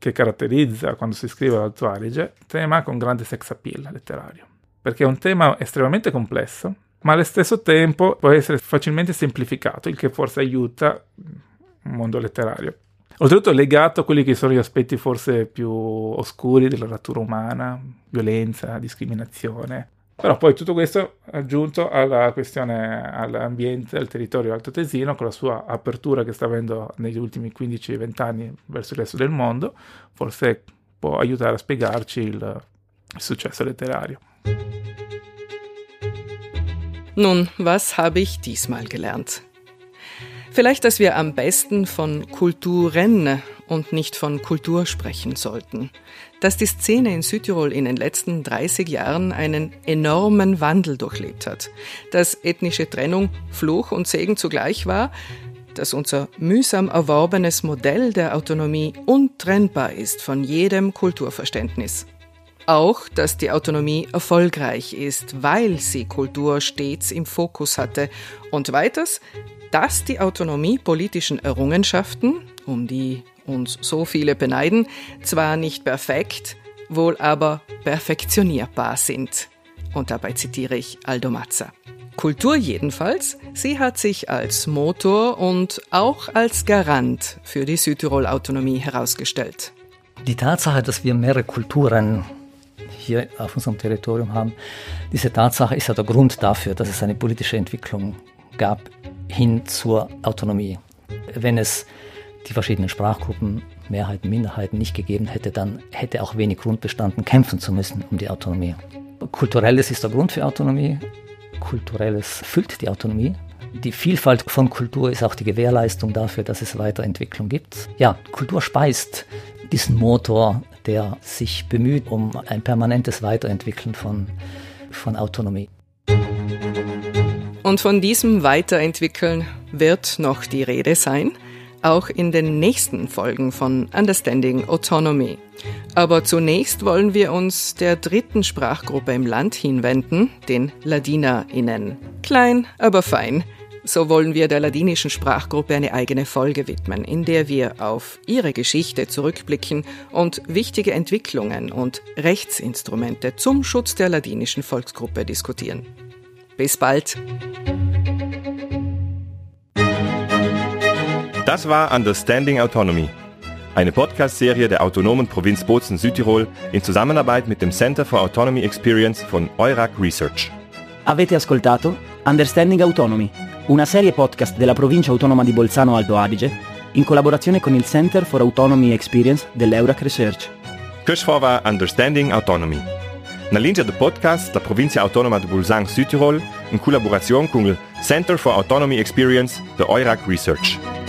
che caratterizza quando si scrive l'Alto Adige, tema con grande sex appeal letterario, perché è un tema estremamente complesso, ma allo stesso tempo può essere facilmente semplificato, il che forse aiuta il mondo letterario. Oltretutto è legato a quelli che sono gli aspetti forse più oscuri della natura umana, violenza, discriminazione, però poi tutto questo aggiunto alla questione all'ambiente, al territorio altoatesino, con la sua apertura che sta avendo negli ultimi 15-20 anni verso il resto del mondo, forse può aiutare a spiegarci il, il successo letterario. Nun, was habe ich diesmal gelernt? Vielleicht, dass wir am besten von Kulturen und nicht von Kultur sprechen sollten. Dass die Szene in Südtirol in den letzten 30 Jahren einen enormen Wandel durchlebt hat. Dass ethnische Trennung Fluch und Segen zugleich war. Dass unser mühsam erworbenes Modell der Autonomie untrennbar ist von jedem Kulturverständnis. Auch, dass die Autonomie erfolgreich ist, weil sie Kultur stets im Fokus hatte. Und weiters, dass die Autonomie politischen Errungenschaften, um die uns so viele beneiden, zwar nicht perfekt, wohl aber perfektionierbar sind. Und dabei zitiere ich Aldo Mazza. Kultur jedenfalls, sie hat sich als Motor und auch als Garant für die Südtirol-Autonomie herausgestellt. Die Tatsache, dass wir mehrere Kulturen hier auf unserem Territorium haben, diese Tatsache ist ja der Grund dafür, dass es eine politische Entwicklung gab hin zur Autonomie. Wenn es die verschiedenen Sprachgruppen, Mehrheiten, Minderheiten nicht gegeben hätte, dann hätte auch wenig Grund bestanden, kämpfen zu müssen um die Autonomie. Kulturelles ist der Grund für Autonomie, kulturelles füllt die Autonomie. Die Vielfalt von Kultur ist auch die Gewährleistung dafür, dass es Weiterentwicklung gibt. Ja, Kultur speist diesen Motor, der sich bemüht um ein permanentes Weiterentwickeln von, von Autonomie. Und von diesem Weiterentwickeln wird noch die Rede sein, auch in den nächsten Folgen von Understanding Autonomy. Aber zunächst wollen wir uns der dritten Sprachgruppe im Land hinwenden, den LadinerInnen. Klein, aber fein. So wollen wir der ladinischen Sprachgruppe eine eigene Folge widmen, in der wir auf ihre Geschichte zurückblicken und wichtige Entwicklungen und Rechtsinstrumente zum Schutz der ladinischen Volksgruppe diskutieren. Bis bald! Das war Understanding Autonomy, eine Podcast-Serie der autonomen Provinz Bozen Südtirol in Zusammenarbeit mit dem Center for Autonomy Experience von Eurac Research. Avete ascoltato Understanding Autonomy, una serie podcast della provincia autonoma di Bolzano Alto Adige in collaborazione con il Center for Autonomy Experience dell'Eurac Research. War Understanding Autonomy. Na linea del podcast la provincia autonoma di Bolzano Südtirol in collaborazione con il Center for Autonomy Experience de Eurac Research.